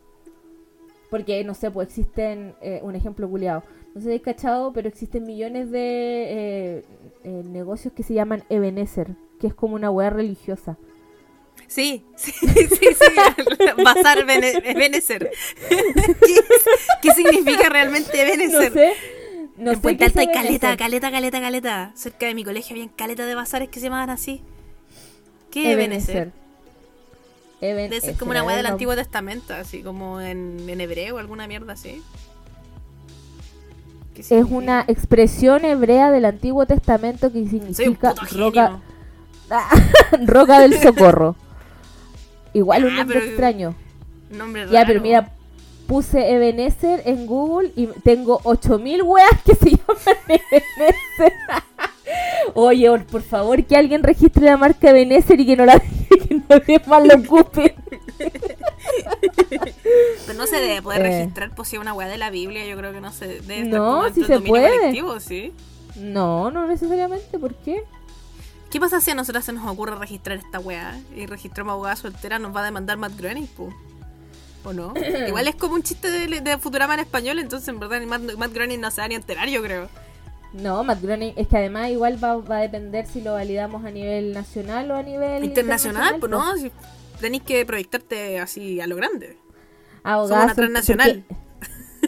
Porque, no sé, pues existen, eh, un ejemplo culiado, no sé si habéis cachado, pero existen millones de eh, eh, negocios que se llaman Ebenezer, que es como una weá religiosa. Sí, sí, (laughs) sí, sí. (laughs) Bazar Bene- Benecer. (laughs) ¿Qué, significa realmente No Benecer? sé. No en Puente Alto hay Ebenezer. caleta, caleta, caleta, caleta. Cerca de mi colegio había caleta de bazares que se llamaban así. ¿Qué es Ebenezer. Benecer? Eben- Debe ser como una weá de del Antiguo Testamento, así como en, en hebreo o alguna mierda así. ¿Qué Es una expresión hebrea del Antiguo Testamento que significa roca, roca del socorro. Igual un Ah, nombre extraño. Nombre Ya, pero mira, puse Ebenezer en Google y tengo 8000 weas que se (laughs) llaman Ebenezer. (laughs) Oye, por- favor, que alguien registre la marca Ebenezer y que no la (laughs) que nadie más lo ocupe. Pero no se debe poder Eh. registrar pues si es una weá de la Biblia, yo creo que no se debe estar No, del se puede. ¿sí? No, no necesariamente, ¿por qué? ¿Qué pasa si a nosotras se nos ocurre registrar esta weá y registramos abogada soltera? ¿Nos va a demandar Matt Groening, po? ¿O no? (clears throat) Igual es como un chiste de, de Futurama en español, entonces en verdad Matt, Matt Groening no se va ni a enterar, yo creo. No, Matt Groening, es que además igual va, va a depender si lo validamos a nivel nacional o a nivel Internacional, pues no, si tenéis que proyectarte así a lo grande. Abogada Somos una transnacional. porque-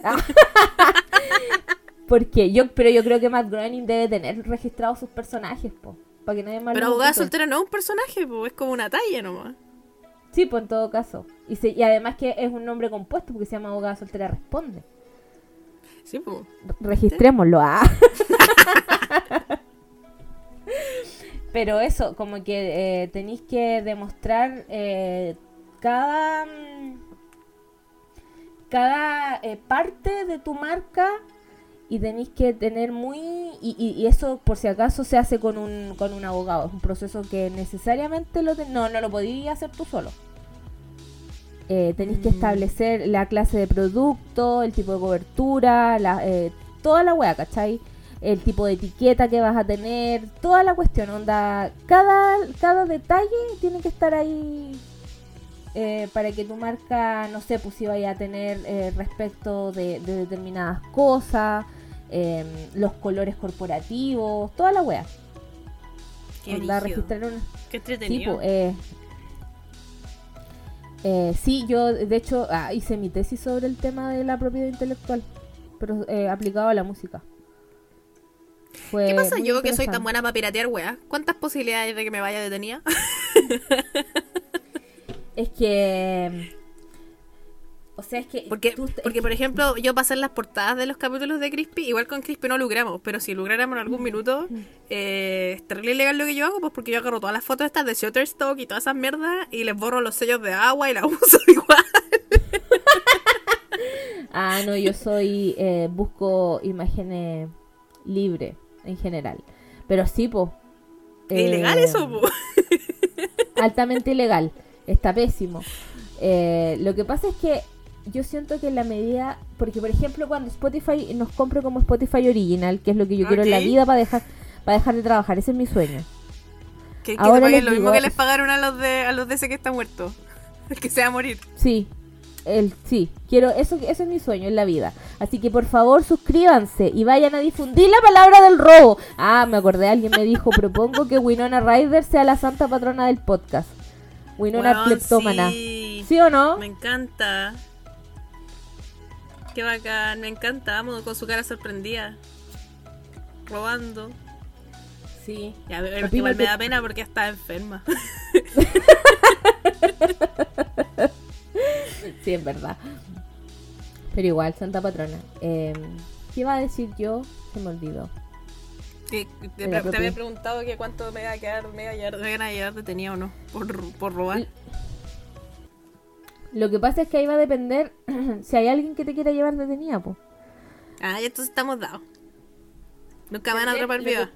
(laughs) Ah. (laughs) Porque yo, pero yo creo que Matt Groening debe tener registrados sus personajes, po, para que nadie más Pero abogada soltera no es un personaje, pues es como una talla nomás. Sí, pues en todo caso. Y, se- y además que es un nombre compuesto porque se llama abogada soltera responde. Sí, pues. Re- Registrémoslo. Ah. (laughs) Pero eso, como que eh, tenéis que demostrar eh, cada mm, cada eh, parte de tu marca y tenéis que tener muy y, y- y eso por si acaso se hace con un con un abogado es un proceso que necesariamente lo ten- no no lo podías hacer tú solo Eh, tenéis que Mm. establecer la clase de producto el tipo de cobertura la, eh, toda la wea ¿cachai? el tipo de etiqueta que vas a tener toda la cuestión onda cada cada detalle tiene que estar ahí eh, para que tu marca, no sé, pues si vaya a tener eh, respecto de, de determinadas cosas, em, los colores corporativos, toda la wea. Qué Onda, registrar una... Qué Sí, entretenido. pues, eh, eh, sí, yo de hecho ah, hice mi tesis sobre el tema de la propiedad intelectual, pero aplicado a la música. Fue ¿Qué pasa yo que soy tan buena para piratear weá? ¿Cuántas posibilidades de que me vaya detenida? (laughs) Es que... O sea, es que... Porque, tú- porque por ejemplo, yo pasé en las portadas de los capítulos de Crispy, igual con Crispy no logramos, pero si lográramos en algún minuto, eh, es terrible ilegal lo que yo hago, pues porque yo agarro todas las fotos estas de Shutterstock y todas esas mierdas y les borro los sellos de agua y las (laughs) uso igual. (laughs) Ah, no, yo soy. eh, busco imágenes libres en general. Pero sí, po. ¿Es eh, ilegal eso, po? (laughs) Altamente ilegal. Está pésimo. Eh, lo que pasa es que yo siento que en la medida. Porque, por ejemplo, cuando Spotify nos compre como Spotify Original, que es lo que yo quiero en la vida para dejar, para dejar de trabajar, ese es mi sueño. Que, que Ahora te lo mismo que les pagaron a los de a los de ese que está muerto. (laughs) El que se va a morir. Sí. el sí, quiero eso eso es mi sueño en la vida. Así que por favor suscríbanse y vayan a difundir la palabra del robo. Ah, me acordé, alguien me dijo, propongo que Winona Ryder sea la santa patrona del podcast. Winona Weón, Kleptómana. sí. ¿Sí o no? Me encanta. Qué bacán, me encanta. Amo con su cara sorprendida. Robando. Sí. Ya, igual me da pena porque está enferma. (laughs) Sí, es verdad. Pero igual, santa patrona. Eh, ¿Qué iba a decir yo? Se me olvidó. Que- te, había preguntado que cuánto me iba a quedar, me iba a me llevar detenida o no por, por robar. Lo que pasa es que ahí va a depender (clears throat) si hay alguien que te quiera llevar detenida, po. Ah, ya entonces estamos dados. Nunca me van a atrapar viva.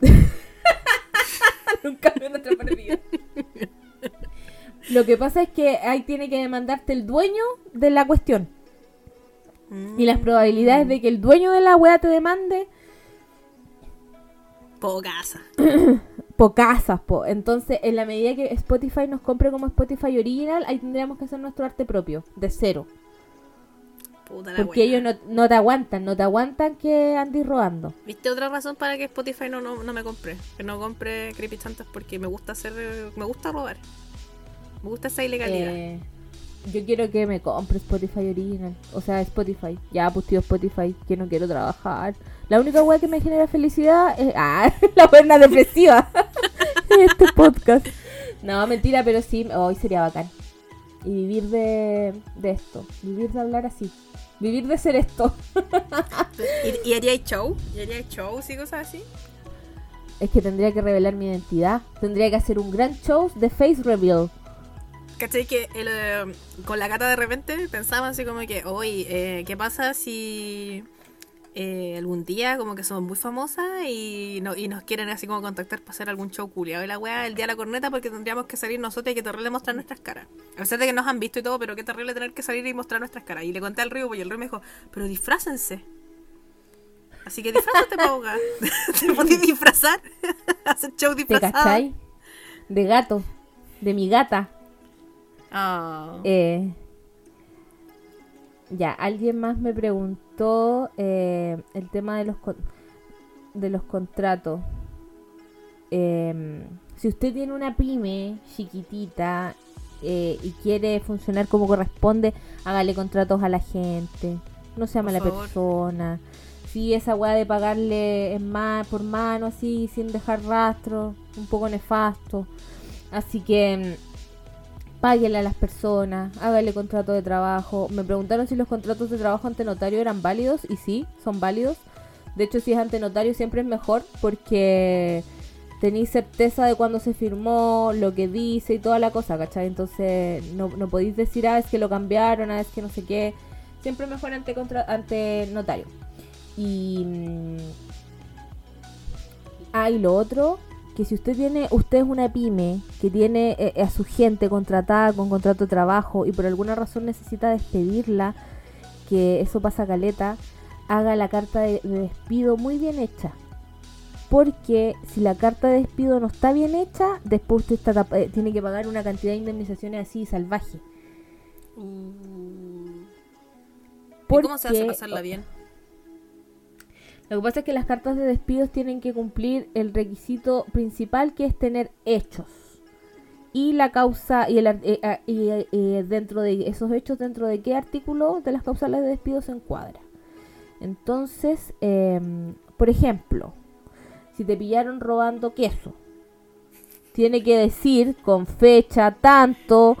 (laughs) Nunca me van a atrapar viva. Lo que pasa es que ahí tiene que demandarte el dueño de la cuestión. Y las probabilidades de que el dueño de la wea te demande, Pocasa. (coughs) pocasas, po. Entonces, en la medida que Spotify nos compre como Spotify Original, ahí tendríamos que hacer nuestro arte propio, de cero. Puta la Porque wea. ellos no, no te aguantan, no te aguantan que andes robando. ¿Viste otra razón para que Spotify no, no, no me compre? Que no compre Creepy Chantas porque me gusta hacer. Me gusta robar. Me gusta esa ilegalidad. Eh, yo quiero que me compre Spotify Original. O sea, Spotify. Ya, pues tío, Spotify, que no quiero trabajar. La única wea que me genera felicidad es. Ah, (laughs) la buena depresiva. (laughs) este podcast. No, mentira, pero sí, hoy sería bacán. Y vivir de, de esto. Vivir de hablar así. Vivir de ser esto. (laughs) ¿Y, y haríais show? ¿Y haríais shows y cosas así? Es que tendría que revelar mi identidad. Tendría que hacer un gran show de face reveal. ¿Cachai? Que el, eh, con la cata de repente pensaba así como que, oye, eh, ¿qué pasa si eh, algún día como que somos muy famosas y, no, y nos quieren así como contactar para hacer algún show culiado? Y la weá, el día de la corneta porque tendríamos que salir nosotros y que terrible mostrar nuestras caras. A pesar de que nos han visto y todo, pero qué terrible tener que salir y mostrar nuestras caras. Y le conté al río, pues y el río me dijo, pero disfrácense. Así que disfrázate, Pauga. (laughs) ¿Te podés disfrazar? (laughs) Hacer show ¿Te disfrazado. cachai? De gato. De mi gata. Ah. Eh, ya, alguien más me preguntó eh, el tema de los con- de los contratos. Em, si usted tiene una pyme chiquitita eh, y quiere funcionar como corresponde, hágale contratos a la gente. No sea mala persona. Si esa weá de pagarle en ma- por mano así, sin dejar rastro, un poco nefasto. Así que mm, páguele a las personas, hágale contrato de trabajo. Me preguntaron si los contratos de trabajo ante notario eran válidos y sí, son válidos. De hecho, si es ante notario siempre es mejor porque tenéis certeza de cuándo se firmó, lo que dice y toda la cosa, ¿cachai? Entonces no, no podéis decir, ah, es que lo cambiaron, ah, es que no sé qué. Siempre es mejor ante, contra ante notario. Y... mm, Ah, y lo otro, que si usted tiene, usted es una pyme que tiene eh, a su gente contratada con contrato de trabajo y por alguna razón necesita despedirla, que eso pasa caleta, haga la carta de, de despido muy bien hecha. Porque si la carta de despido no está bien hecha, después usted está eh, tiene que pagar una cantidad de indemnizaciones así salvaje. Uh. ¿Y cómo se hace pasarla bien? Lo que pasa es que las cartas de despidos tienen que cumplir el requisito principal que es tener hechos. Y la causa, y, el, eh, eh, eh, dentro de esos hechos, dentro de qué artículo de las causales de despido se encuadra. Entonces, em, por ejemplo, si te pillaron robando queso, tiene que decir con fecha tanto,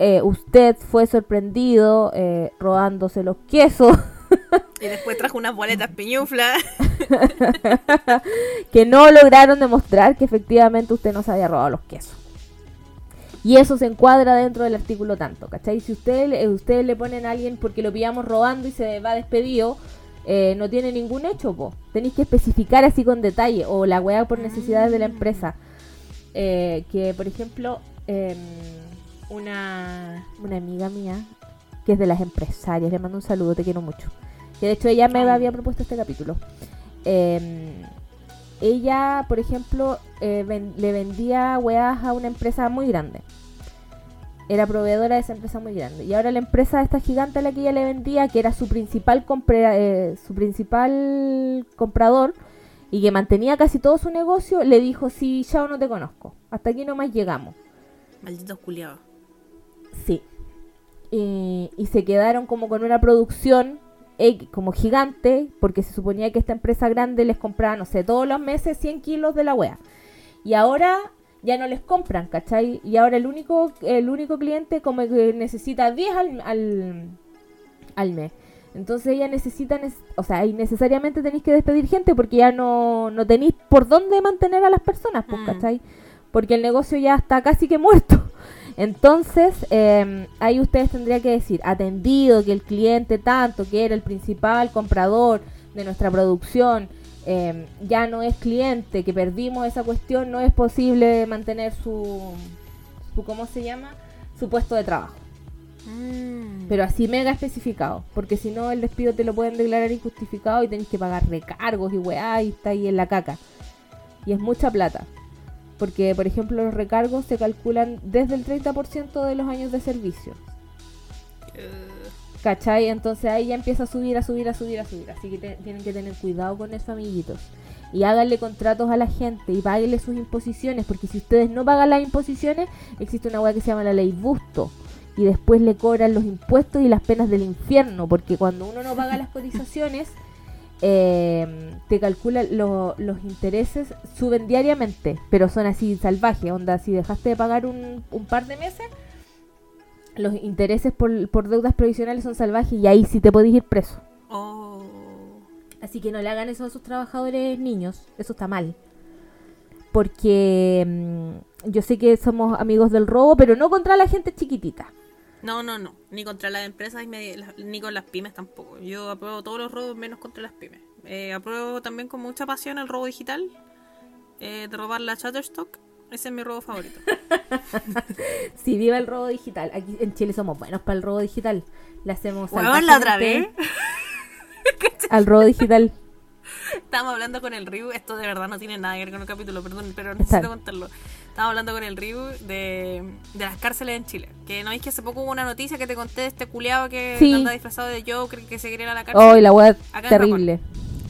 eh, usted fue sorprendido eh, robándose los quesos. (laughs) (laughs) Y después trajo unas boletas piñuflas. (laughs) que no lograron demostrar que efectivamente usted no se había robado los quesos. Y eso se encuadra dentro del artículo tanto, ¿cachai? Si usted, ustedes le ponen a alguien porque lo pillamos robando y se va despedido, eh, no tiene ningún hecho, po. Tenéis que especificar así con detalle, o la weá por necesidades de la empresa. Eh, que, por ejemplo, em, una, una amiga mía, que es de las empresarias, le mando un saludo, te quiero mucho. Que de hecho ella me había propuesto este capítulo. Em, ella, por ejemplo, eh, ven- le vendía weas a una empresa muy grande. era proveedora de esa empresa muy grande. Y ahora la empresa esta gigante a la que ella le vendía, que era su principal, eh, su principal comprador y que mantenía casi todo su negocio, le dijo, sí, ya no te conozco. Hasta aquí nomás llegamos. Malditos culiados. Sí. Y, y se quedaron como con una producción como gigante, porque se suponía que esta empresa grande les compraba, no sé, todos los meses 100 kilos de la wea. Y ahora ya no les compran, ¿cachai? Y ahora el único, el único cliente como que necesita 10 al, al, mes. Entonces ella necesita, o sea, y necesariamente tenéis que despedir gente porque ya no, no tenéis por dónde mantener a las personas, pues, mm. ¿cachai? Porque el negocio ya está casi que muerto. Entonces, em, ahí ustedes tendrían que decir, atendido que el cliente tanto, que era el principal comprador de nuestra producción, em, ya no es cliente, que perdimos esa cuestión, no es posible mantener su, su ¿cómo se llama? Su puesto de trabajo. Mm. Pero así mega especificado, porque si no el despido te lo pueden declarar injustificado y tenés que pagar recargos y weá y está ahí en la caca. Y es mucha plata. Porque, por ejemplo, los recargos se calculan desde el 30% de los años de servicio. ¿Cachai? Entonces ahí ya empieza a subir, a subir, a subir, a subir. Así que tienen que tener cuidado con eso, amiguitos. Y háganle contratos a la gente y páguenle sus imposiciones. Porque si ustedes no pagan las imposiciones, existe una hueá que se llama la ley busto. Y después le cobran los impuestos y las penas del infierno. Porque cuando uno no paga las cotizaciones eh, te calcula los intereses suben diariamente, pero son así salvajes, onda, si dejaste de pagar un, par de meses, los intereses por, por, deudas provisionales son salvajes y ahí sí te podés ir preso. Oh. Así que no le hagan eso a sus trabajadores niños, eso está mal. Porque mm, yo sé que somos amigos del robo, pero no contra la gente chiquitita. No, no, no. Ni contra las empresas ni con las pymes tampoco. Yo apruebo todos los robos menos contra las pymes. Eh, apruebo también con mucha pasión el robo digital. Eh, de robar la Shutterstock. Ese es mi robo favorito. (laughs) sí, viva el robo digital. Aquí en Chile somos buenos para el robo digital. Le hacemos... la otra vez? (laughs) al robo digital. Estamos hablando con el Ryu. Esto de verdad no tiene nada que ver con el capítulo, perdón, pero necesito contarlo. Estaba hablando con el Ryu de, de las cárceles en Chile. Que no es que hace poco hubo una noticia que te conté de este culeado que anda disfrazado de Joker que se quería ir a la cárcel. Oh, la web terrible.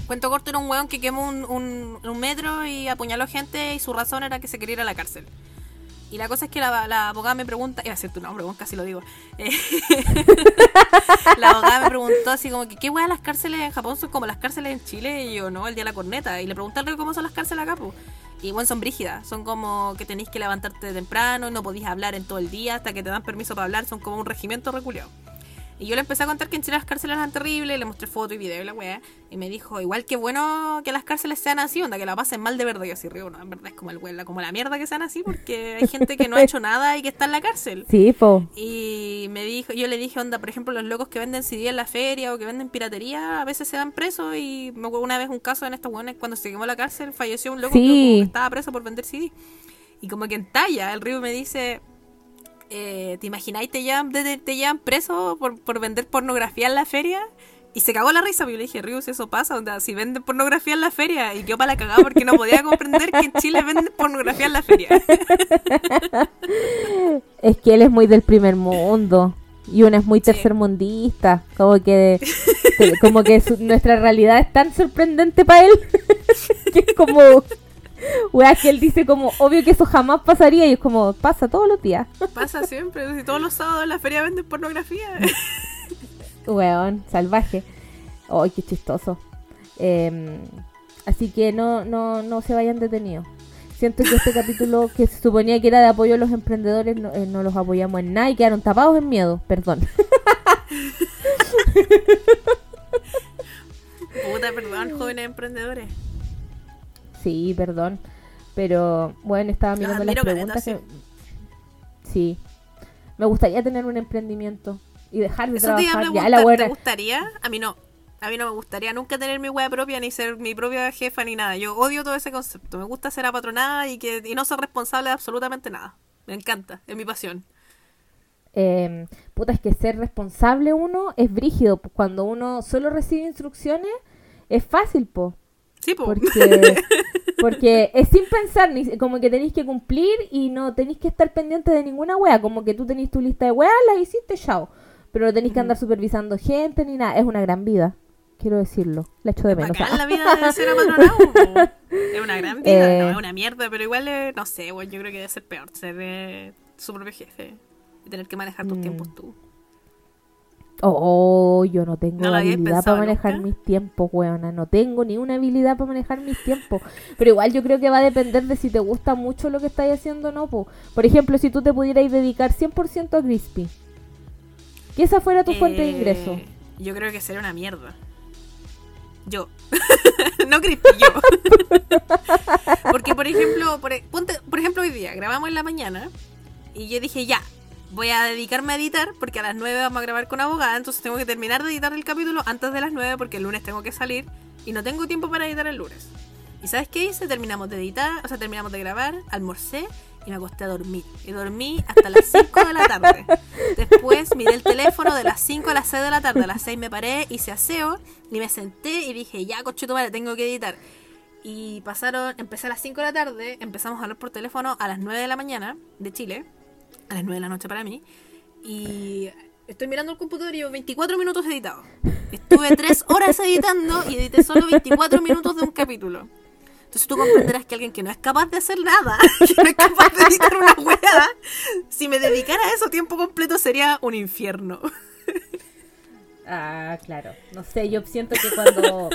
Cuento corto era un weón que quemó un, un, metro y apuñaló gente y su razón era que se quería ir a la cárcel. Y la cosa es que la, la abogada me pregunta, iba a decir tu nombre, casi lo digo. Eh, (laughs) la abogada me preguntó así como que, ¿qué weón las cárceles en Japón son como las cárceles en Chile? Y yo, no, el día de la corneta. Y le pregunté cómo son las cárceles acá, pues. Y bueno, son brígidas, son como que tenéis que levantarte temprano, no podéis hablar en todo el día hasta que te dan permiso para hablar, son como un regimiento reculeado. Y yo le empecé a contar que en Chile las cárceles eran terribles, le mostré foto y video y la weá. Y me dijo, igual que bueno que las cárceles sean así, onda, que la pasen mal de verdad. Y yo así río, no, en verdad es como el weá, como la mierda que sean así, porque hay gente que no ha hecho nada y que está en la cárcel. Sí, po. Y me dijo, yo le dije, onda, por ejemplo, los locos que venden CD en la feria o que venden piratería, a veces se dan presos. Y me acuerdo una vez un caso en estos weones, cuando se quemó la cárcel, falleció un loco que, estaba preso por vender CD. Y como que en talla, el río me dice, eh, ¿te imagináis te llevan, te, llevan preso por, por, vender pornografía en la feria? Y se cagó la risa, porque yo le dije, Rius, eso pasa, onda, si venden pornografía en la feria. Y yo para la cagada porque no podía comprender que en Chile venden pornografía en la feria. (laughs) es que él es muy del primer mundo. Y uno es muy tercermundista. Como que, (laughs) como que nuestra realidad es tan sorprendente para él. (laughs) que es como Wea, que él dice como, obvio que eso jamás pasaría y es como, pasa todos los días. Pasa siempre, si todos los sábados en la feria venden pornografía. (laughs) Weón, salvaje. Ay, qué chistoso. Em, así que no, no, no se vayan detenidos. Siento que este capítulo que se suponía que era de apoyo a los emprendedores, no, eh, no los apoyamos en nada y quedaron tapados en miedo, perdón. (laughs) Puta, perdón, jóvenes emprendedores. Sí, perdón. Pero bueno, estaba mirando las preguntas. sí. Me gustaría tener un emprendimiento y dejar de trabajar. ya, la ¿Te gustaría? A mí no. A mí no me gustaría nunca tener mi web propia ni ser mi propia jefa ni nada. Yo odio todo ese concepto. Me gusta ser apatronada y que y no ser responsable de absolutamente nada. Me encanta, es mi pasión. Eh, puta, es que ser responsable uno es brígido. Cuando uno solo recibe instrucciones, es fácil, po. Sí, po. Porque (laughs) Porque es sin pensar, ni- como que tenéis que cumplir y no tenéis que estar pendiente de ninguna wea. Como que tú tenés tu lista de weas, la hiciste, chao. Pero no tenéis que andar supervisando gente ni nada. Es una gran vida, quiero decirlo. La echo de menos. Bacán la vida (laughs) de ser. Es una gran vida, Eh. no, es una mierda, pero igual, eh, no sé, bueno, yo creo que debe ser peor ser eh, su propio jefe y tener que manejar tus Mm. tiempos tú. Oh, yo no tengo ¿No habilidad para manejar nunca? mis tiempos, weona. No tengo ni una habilidad para manejar mis tiempos. Pero igual yo creo que va a depender de si te gusta mucho lo que estás haciendo o no. po. Por ejemplo, si tú te pudieras dedicar 100% a Crispy. Que esa fuera tu fuente de Eh, ingreso. Yo creo que sería una mierda. Yo. (laughs) no Crispy, yo. (laughs) Porque, por ejemplo, por, e- ponte- por ejemplo, hoy día grabamos en la mañana y yo dije, ya, voy a dedicarme a editar porque a las 9 vamos a grabar con abogada, entonces tengo que terminar de editar el capítulo antes de las 9 porque el lunes tengo que salir y no tengo tiempo para editar el lunes. ¿Y sabes qué hice? Terminamos de editar, o sea, terminamos de grabar, almorcé y me acosté a dormir. Y dormí hasta las 5 de la tarde. Después miré el teléfono de las 5 a las 6 de la tarde. A las 6 me paré, hice aseo y me senté y dije, ya, coche tu madre, tengo que editar. Y pasaron, empecé a las 5 de la tarde, empezamos a hablar por teléfono a las 9 de la mañana de Chile, a las 9 de la noche para mí. Y estoy mirando el computador y llevo 24 minutos editados. Estuve 3 horas editando y edité solo 24 minutos de un capítulo. Entonces tú comprenderás que alguien que no es capaz de hacer nada, (laughs) que no es capaz de editar una hueá, si me dedicara a eso tiempo completo sería un infierno. Ah, claro. No sé, yo siento que cuando...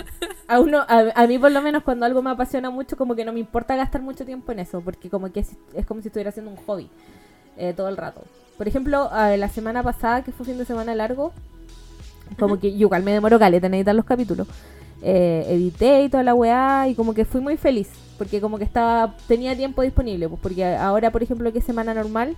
A, uno, a, a mí por lo menos cuando algo me apasiona mucho, como que no me importa gastar mucho tiempo en eso, porque como que es, es como si estuviera haciendo un hobby eh, todo el rato. Por ejemplo, eh, la semana pasada, que fue fin de semana largo, como que yo igual me demoro caleta en editar los capítulos. Eh, edité y toda la weá y como que fui muy feliz, porque como que estaba tenía tiempo disponible, pues porque ahora, por ejemplo, que es semana normal,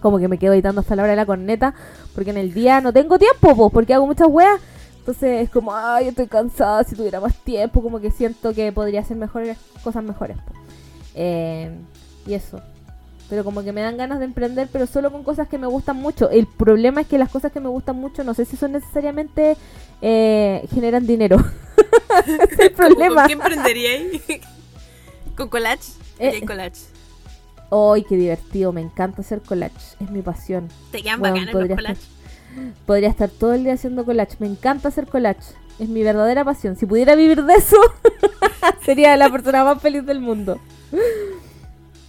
como que me quedo editando hasta la hora de la corneta, porque en el día no tengo tiempo, pues, porque hago muchas weas. Entonces es como, ay, estoy cansada, si tuviera más tiempo, como que siento que podría hacer mejores cosas mejores. pues. Eh, y eso. Pero como que me dan ganas de emprender, pero solo con cosas que me gustan mucho. El problema es que las cosas que me gustan mucho, no sé si son necesariamente eh, generan dinero. (laughs) es el problema. ¿Con qué emprenderíais? (laughs) ¿Con collage? Eh. Collage. ¡Ay, qué divertido! Me encanta hacer collage. Es mi pasión. Te quedan Bueno, bacanes los podría collages. Podría estar todo el día haciendo collage. Me encanta hacer collage. Es mi verdadera pasión. Si pudiera vivir de eso, (laughs) sería la persona más feliz del mundo.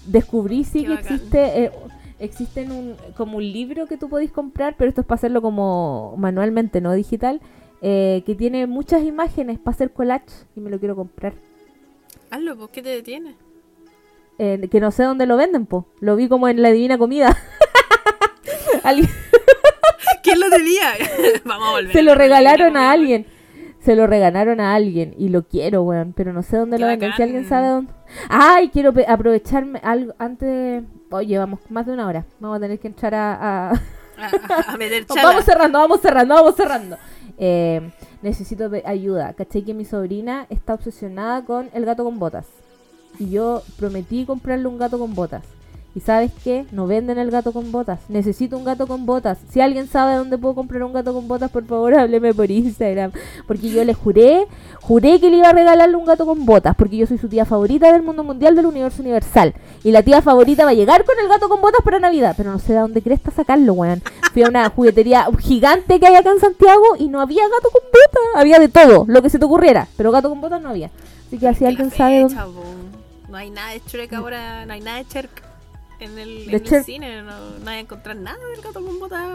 Descubrí sí Qué que bacán. existe, eh, existe en un, como un libro que tú podés comprar, pero esto es para hacerlo como manualmente, no digital, eh, que tiene muchas imágenes para hacer collage y me lo quiero comprar. Hazlo, pues, ¿qué te detiene? Eh, que no sé dónde lo venden, po. Lo vi como en la Divina Comida. (laughs) Alguien- ¿Quién lo tenía? (laughs) Vamos a volver. se lo regalaron a alguien. Se lo regalaron a alguien y lo quiero, weón, pero no sé dónde Qué lo venden. Si alguien sabe dónde. Ay, quiero aprovecharme algo antes de... Oye, vamos más de una hora. Vamos a tener que entrar a... a- A, a- meter (laughs) vamos cerrando, vamos cerrando, vamos cerrando. Eh, necesito ayuda. ¿Cachai que mi sobrina está obsesionada con el gato con botas? Y yo prometí comprarle un gato con botas. ¿Y sabes qué? No venden el gato con botas. Necesito un gato con botas. Si alguien sabe dónde puedo comprar un gato con botas, por favor, (laughs) hábleme por Instagram. Porque yo le juré, juré que le iba a regalarle un gato con botas. Porque yo soy su tía favorita del mundo mundial del universo universal. Y la tía favorita va a llegar con el gato con botas para Navidad. Pero no sé de dónde cresta sacarlo, weón. Fui a una (laughs) juguetería gigante que hay acá en Santiago y no había gato con botas. Había de todo, lo que se te ocurriera. Pero gato con botas no había. Así que si Que alguien sabe dónde... No hay nada de Shrek ahora, no hay nada de Shrek en el, De en el Shrek. cine, no, no hay a encontrar nada del gato con botas.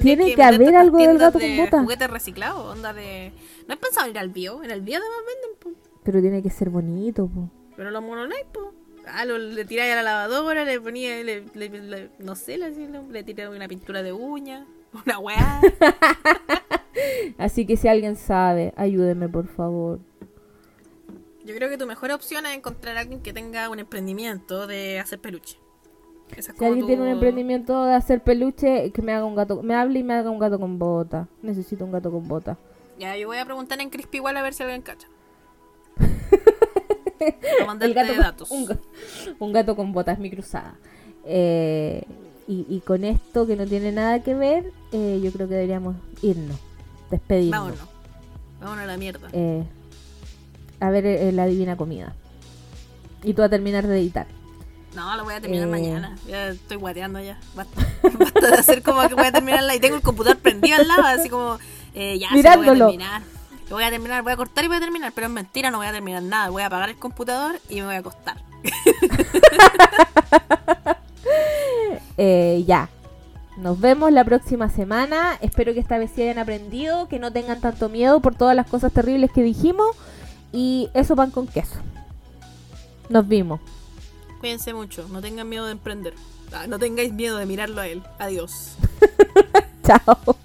Tiene que haber algo del gato con botas. Juguetes reciclados, onda de. ¿No has pensado en ir al bio? En el bio además venden, po. Pero tiene que ser bonito, po. Pero los monos no hay, po. Ah, lo, le tiráis a la lavadora, le ponía, le, le- le- no sé, le, le, le tiré una pintura de uña, (laughs) una weá. (laughs) Así que si alguien sabe, ayúdeme por favor. Yo creo que tu mejor opción es encontrar a alguien que tenga un emprendimiento de hacer peluche. Es Si alguien tu- tiene un emprendimiento de hacer peluche, que me haga un gato, me hable y me haga un gato con bota. Necesito un gato con bota. Ya, yo voy a preguntar en Crispy igual a ver si alguien cacha. (laughs) El gato con- datos. un, ga- un gato con botas, mi cruzada. Eh, y, y con esto que no tiene nada que ver, eh, yo creo que deberíamos irnos, despedirnos. Vámonos. Vámonos a la mierda. Eh, a ver eh, la divina comida. Y tú a terminar de editar. No, lo voy a terminar Eh. mañana. Ya estoy guateando ya. Basta. (laughs) Basta de hacer como que voy a terminarla y tengo el computador prendido al lado, así como, eh, ya, sí, lo voy a Mirándolo. terminar. Lo voy a terminar, voy a cortar y voy a terminar, pero es mentira, no voy a terminar nada. Voy a apagar el computador y me voy a acostar. (laughs) Eh, ya. Nos vemos la próxima semana. Espero que esta vez sí hayan aprendido, que no tengan tanto miedo por todas las cosas terribles que dijimos. Y eso pan con queso. Nos vimos. Cuídense mucho, no tengan miedo de emprender. Ah, No tengáis miedo de mirarlo a él. Adiós. (laughs) Chao.